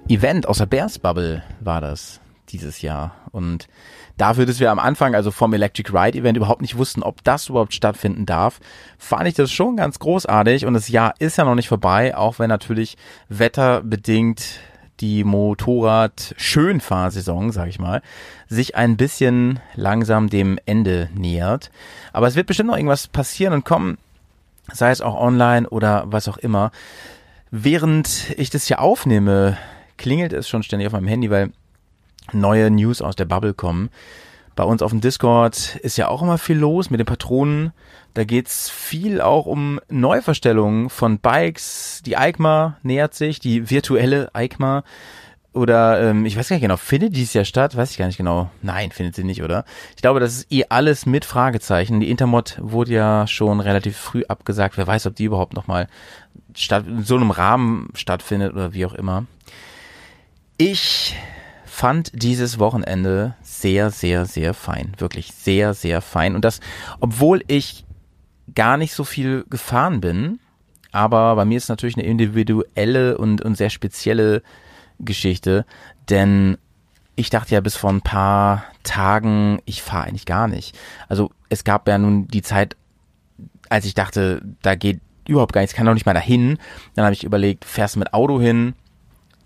Event aus der Bears Bubble war das dieses Jahr. Und dafür, dass wir am Anfang, also vom Electric Ride Event, überhaupt nicht wussten, ob das überhaupt stattfinden darf, fand ich das schon ganz großartig. Und das Jahr ist ja noch nicht vorbei, auch wenn natürlich wetterbedingt die Motorrad-Schönfahrsaison, sag ich mal, sich ein bisschen langsam dem Ende nähert. Aber es wird bestimmt noch irgendwas passieren und kommen, sei es auch online oder was auch immer. Während ich das hier aufnehme, klingelt es schon ständig auf meinem Handy, weil neue News aus der Bubble kommen. Bei uns auf dem Discord ist ja auch immer viel los mit den Patronen. Da geht's viel auch um Neuverstellungen von Bikes. Die EICMA nähert sich, die virtuelle EICMA. Oder ähm, ich weiß gar nicht genau, findet dies ja statt? Weiß ich gar nicht genau. Nein, findet sie nicht, oder? Ich glaube, das ist eh alles mit Fragezeichen. Die Intermod wurde ja schon relativ früh abgesagt. Wer weiß, ob die überhaupt nochmal statt, in so einem Rahmen stattfindet oder wie auch immer. Ich fand dieses Wochenende sehr, sehr, sehr fein. Wirklich sehr, sehr fein. Und das, obwohl ich gar nicht so viel gefahren bin, aber bei mir ist natürlich eine individuelle und, und sehr spezielle Geschichte, denn ich dachte ja bis vor ein paar Tagen, ich fahre eigentlich gar nicht. Also es gab ja nun die Zeit, als ich dachte, da geht überhaupt gar nichts, kann doch nicht mal dahin. Dann habe ich überlegt, fährst du mit Auto hin?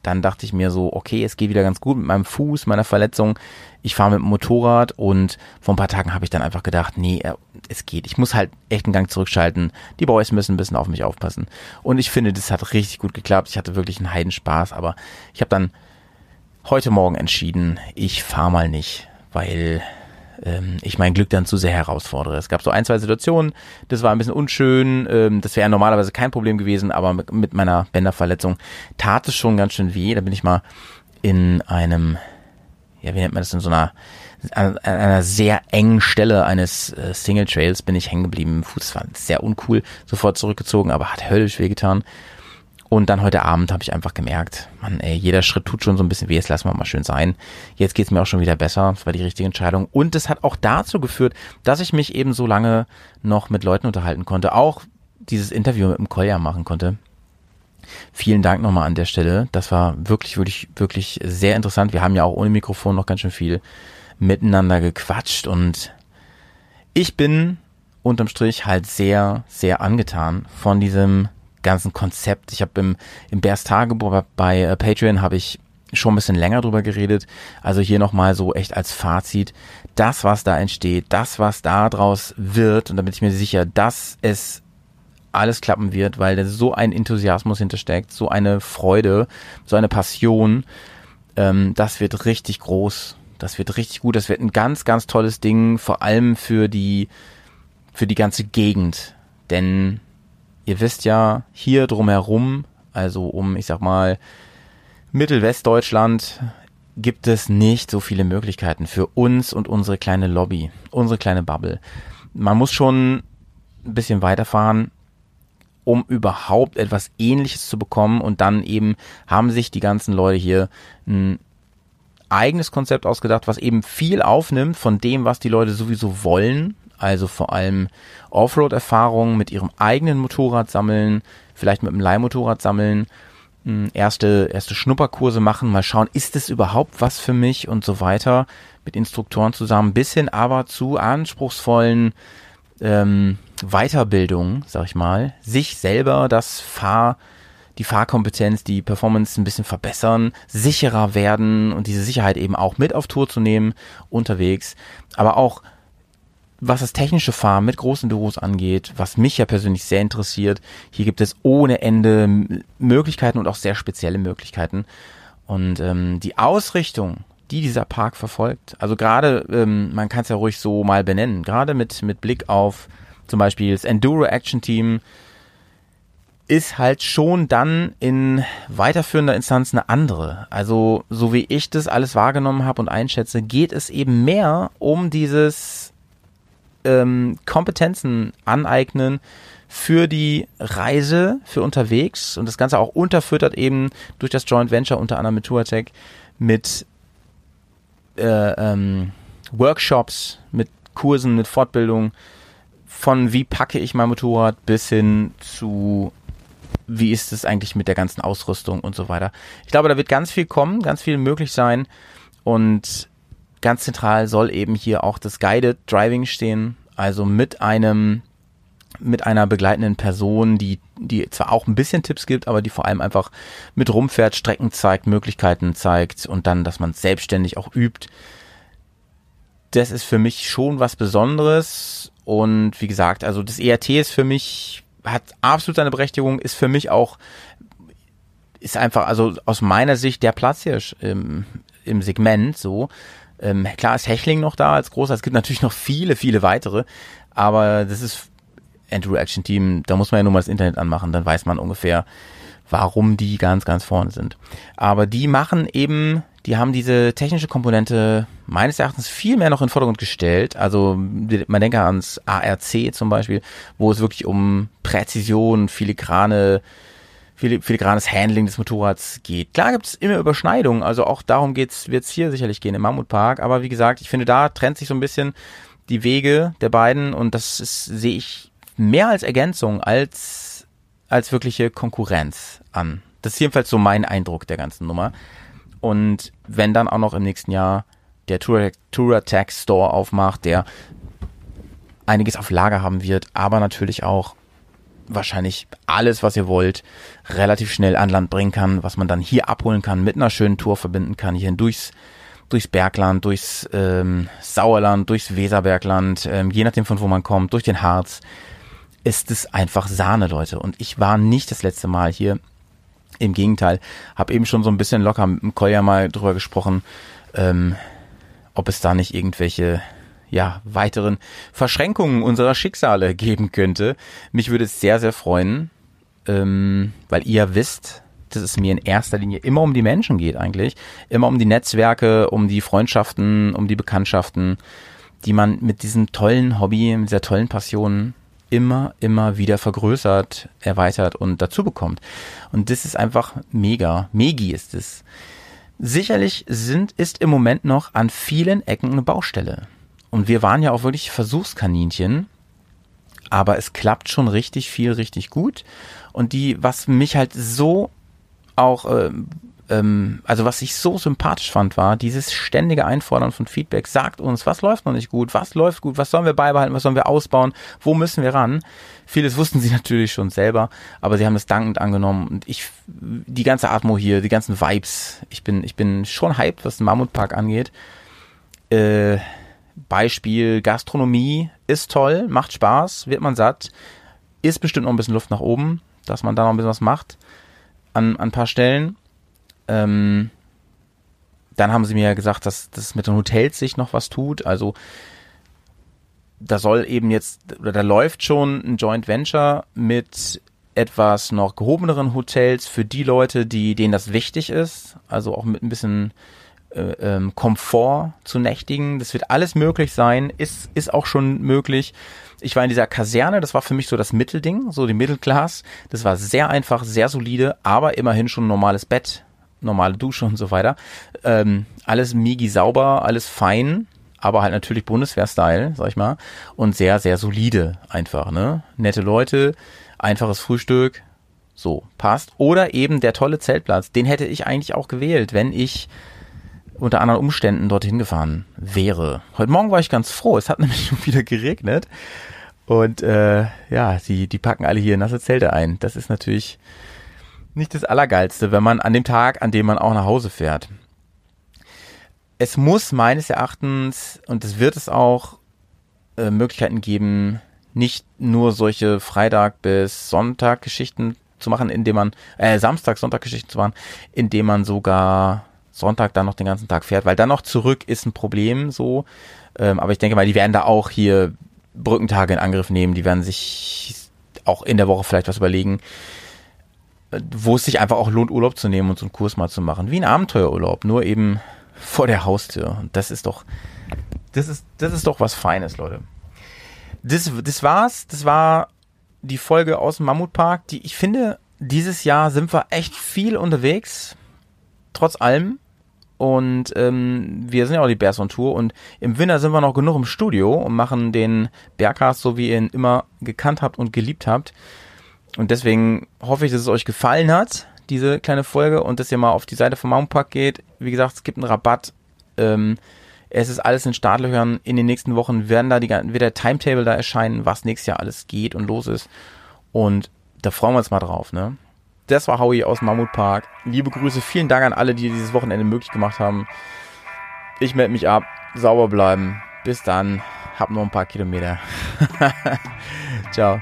Dann dachte ich mir so, okay, es geht wieder ganz gut mit meinem Fuß, meiner Verletzung. Ich fahre mit dem Motorrad und vor ein paar Tagen habe ich dann einfach gedacht, nee, äh, es geht. Ich muss halt echt einen Gang zurückschalten. Die Boys müssen ein bisschen auf mich aufpassen. Und ich finde, das hat richtig gut geklappt. Ich hatte wirklich einen Heidenspaß, aber ich habe dann heute Morgen entschieden, ich fahre mal nicht, weil ähm, ich mein Glück dann zu sehr herausfordere. Es gab so ein, zwei Situationen, das war ein bisschen unschön, ähm, das wäre normalerweise kein Problem gewesen, aber mit, mit meiner Bänderverletzung tat es schon ganz schön weh. Da bin ich mal in einem, ja, wie nennt man das, in so einer, an, einer sehr engen Stelle eines äh, Single Trails bin ich hängen geblieben. Fuß war sehr uncool, sofort zurückgezogen, aber hat höllisch wehgetan. Und dann heute Abend habe ich einfach gemerkt, man, ey, jeder Schritt tut schon so ein bisschen weh, jetzt lassen wir mal schön sein. Jetzt geht's mir auch schon wieder besser, das war die richtige Entscheidung. Und es hat auch dazu geführt, dass ich mich eben so lange noch mit Leuten unterhalten konnte, auch dieses Interview mit dem Kolja machen konnte. Vielen Dank nochmal an der Stelle. Das war wirklich, wirklich, wirklich sehr interessant. Wir haben ja auch ohne Mikrofon noch ganz schön viel miteinander gequatscht und ich bin unterm Strich halt sehr, sehr angetan von diesem ganzen Konzept. Ich habe im, im Bears Tagebuch bei äh, Patreon habe ich schon ein bisschen länger drüber geredet. Also hier nochmal so echt als Fazit. Das, was da entsteht, das, was da draus wird, und da bin ich mir sicher, dass es alles klappen wird, weil da so ein Enthusiasmus hintersteckt, so eine Freude, so eine Passion. Ähm, das wird richtig groß. Das wird richtig gut. Das wird ein ganz, ganz tolles Ding, vor allem für die, für die ganze Gegend. Denn ihr wisst ja, hier drumherum, also um, ich sag mal, Mittelwestdeutschland, gibt es nicht so viele Möglichkeiten für uns und unsere kleine Lobby, unsere kleine Bubble. Man muss schon ein bisschen weiterfahren um überhaupt etwas ähnliches zu bekommen. Und dann eben haben sich die ganzen Leute hier ein eigenes Konzept ausgedacht, was eben viel aufnimmt von dem, was die Leute sowieso wollen. Also vor allem Offroad-Erfahrungen mit ihrem eigenen Motorrad sammeln, vielleicht mit einem Leihmotorrad sammeln, mh, erste, erste Schnupperkurse machen, mal schauen, ist es überhaupt was für mich und so weiter, mit Instruktoren zusammen, bis hin aber zu anspruchsvollen ähm, Weiterbildungen, sag ich mal, sich selber das Fahr, die Fahrkompetenz, die Performance ein bisschen verbessern, sicherer werden und diese Sicherheit eben auch mit auf Tour zu nehmen, unterwegs, aber auch was das technische Fahren mit großen Büros angeht, was mich ja persönlich sehr interessiert, hier gibt es ohne Ende Möglichkeiten und auch sehr spezielle Möglichkeiten. Und ähm, die Ausrichtung, die dieser Park verfolgt, also gerade, ähm, man kann es ja ruhig so mal benennen, gerade mit, mit Blick auf zum Beispiel das Enduro Action Team, ist halt schon dann in weiterführender Instanz eine andere. Also so wie ich das alles wahrgenommen habe und einschätze, geht es eben mehr um dieses ähm, Kompetenzen aneignen für die Reise, für unterwegs und das Ganze auch unterfüttert eben durch das Joint Venture unter anderem mit Touratech mit äh, ähm, Workshops, mit Kursen, mit Fortbildung von wie packe ich mein Motorrad bis hin zu wie ist es eigentlich mit der ganzen Ausrüstung und so weiter. Ich glaube, da wird ganz viel kommen, ganz viel möglich sein und ganz zentral soll eben hier auch das Guided Driving stehen, also mit einem mit einer begleitenden Person, die die zwar auch ein bisschen Tipps gibt, aber die vor allem einfach mit rumfährt, Strecken zeigt, Möglichkeiten zeigt und dann, dass man selbstständig auch übt. Das ist für mich schon was Besonderes und wie gesagt, also das ERT ist für mich hat absolut seine Berechtigung, ist für mich auch ist einfach also aus meiner Sicht der Platzhirsch im, im Segment so. Ähm, klar ist Hechling noch da als großer, es gibt natürlich noch viele, viele weitere, aber das ist Andrew Action Team, da muss man ja nur mal das Internet anmachen, dann weiß man ungefähr, warum die ganz, ganz vorne sind. Aber die machen eben, die haben diese technische Komponente meines Erachtens viel mehr noch in den Vordergrund gestellt. Also man denke ans ARC zum Beispiel, wo es wirklich um Präzision, filigrane fili- filigranes Handling des Motorrads geht. Klar gibt es immer Überschneidungen, also auch darum geht's, wird's hier sicherlich gehen im Mammutpark. Aber wie gesagt, ich finde, da trennt sich so ein bisschen die Wege der beiden und das sehe ich mehr als Ergänzung als, als wirkliche Konkurrenz an. Das ist jedenfalls so mein Eindruck der ganzen Nummer. Und wenn dann auch noch im nächsten Jahr der Tour, Touratech Store aufmacht, der einiges auf Lager haben wird, aber natürlich auch wahrscheinlich alles, was ihr wollt, relativ schnell an Land bringen kann, was man dann hier abholen kann, mit einer schönen Tour verbinden kann, hierhin durchs, durchs Bergland, durchs ähm, Sauerland, durchs Weserbergland, ähm, je nachdem von wo man kommt, durch den Harz, ist es einfach Sahne, Leute. Und ich war nicht das letzte Mal hier. Im Gegenteil, habe eben schon so ein bisschen locker mit dem Kolja mal drüber gesprochen, ähm, ob es da nicht irgendwelche ja, weiteren Verschränkungen unserer Schicksale geben könnte. Mich würde es sehr, sehr freuen, ähm, weil ihr wisst, dass es mir in erster Linie immer um die Menschen geht eigentlich. Immer um die Netzwerke, um die Freundschaften, um die Bekanntschaften, die man mit diesem tollen Hobby, mit dieser tollen Passion immer, immer wieder vergrößert, erweitert und dazu bekommt. Und das ist einfach mega. Megi ist es. Sicherlich sind, ist im Moment noch an vielen Ecken eine Baustelle. Und wir waren ja auch wirklich Versuchskaninchen. Aber es klappt schon richtig viel, richtig gut. Und die, was mich halt so auch, ähm, ähm, also was ich so sympathisch fand, war dieses ständige Einfordern von Feedback. Sagt uns, was läuft noch nicht gut, was läuft gut, was sollen wir beibehalten, was sollen wir ausbauen, wo müssen wir ran. Vieles wussten sie natürlich schon selber, aber sie haben es dankend angenommen. Und ich, die ganze Atmo hier, die ganzen Vibes, ich bin, ich bin schon hyped, was den Mammutpark angeht. Äh, Beispiel Gastronomie ist toll, macht Spaß, wird man satt, ist bestimmt noch ein bisschen Luft nach oben, dass man da noch ein bisschen was macht an, an ein paar Stellen. Ähm, dann haben sie mir ja gesagt, dass, dass mit den Hotels sich noch was tut. Also da soll eben jetzt, oder da läuft schon ein Joint Venture mit etwas noch gehobeneren Hotels für die Leute, die denen das wichtig ist. Also auch mit ein bisschen ähm, Komfort zu nächtigen. Das wird alles möglich sein, ist, ist auch schon möglich. Ich war in dieser Kaserne, das war für mich so das Mittelding, so die Mittelklasse. Das war sehr einfach, sehr solide, aber immerhin schon ein normales Bett, normale Dusche und so weiter. Ähm, alles migi sauber, alles fein, aber halt natürlich Bundeswehr-Style, sag ich mal. Und sehr, sehr solide einfach, ne? Nette Leute, einfaches Frühstück, so, passt. Oder eben der tolle Zeltplatz, den hätte ich eigentlich auch gewählt, wenn ich unter anderen Umständen dorthin gefahren wäre. Heute Morgen war ich ganz froh, es hat nämlich schon wieder geregnet. Und äh, ja, die, die packen alle hier nasse Zelte ein. Das ist natürlich nicht das Allergeilste, wenn man an dem Tag, an dem man auch nach Hause fährt. Es muss meines Erachtens, und es wird es auch, äh, Möglichkeiten geben, nicht nur solche Freitag bis Sonntag Geschichten zu machen, indem man, äh, Samstag, Sonntag Geschichten zu machen, indem man sogar Sonntag dann noch den ganzen Tag fährt, weil dann noch zurück ist ein Problem so. Ähm, aber ich denke mal, die werden da auch hier Brückentage in Angriff nehmen, die werden sich auch in der Woche vielleicht was überlegen, äh, wo es sich einfach auch lohnt, Urlaub zu nehmen und so einen Kurs mal zu machen. Wie ein Abenteuerurlaub, nur eben vor der Haustür. Und das ist doch, das ist, das ist doch was Feines, Leute. Das, das war's. Das war die Folge aus dem Mammutpark, die ich finde, dieses Jahr sind wir echt viel unterwegs. Trotz allem. Und ähm, wir sind ja auch die Bears on Tour und im Winter sind wir noch genug im Studio und machen den Bergcast, so wie ihr ihn immer gekannt habt und geliebt habt. Und deswegen hoffe ich, dass es euch gefallen hat, diese kleine Folge, und dass ihr mal auf die Seite vom Mountainpark geht. Wie gesagt, es gibt einen Rabatt. Ähm, es ist alles in Startlöchern. In den nächsten Wochen werden da die, wird der Timetable da erscheinen, was nächstes Jahr alles geht und los ist. Und da freuen wir uns mal drauf, ne? Das war Howie aus Mammutpark. Liebe Grüße, vielen Dank an alle, die dieses Wochenende möglich gemacht haben. Ich melde mich ab, sauber bleiben. Bis dann, hab noch ein paar Kilometer. Ciao.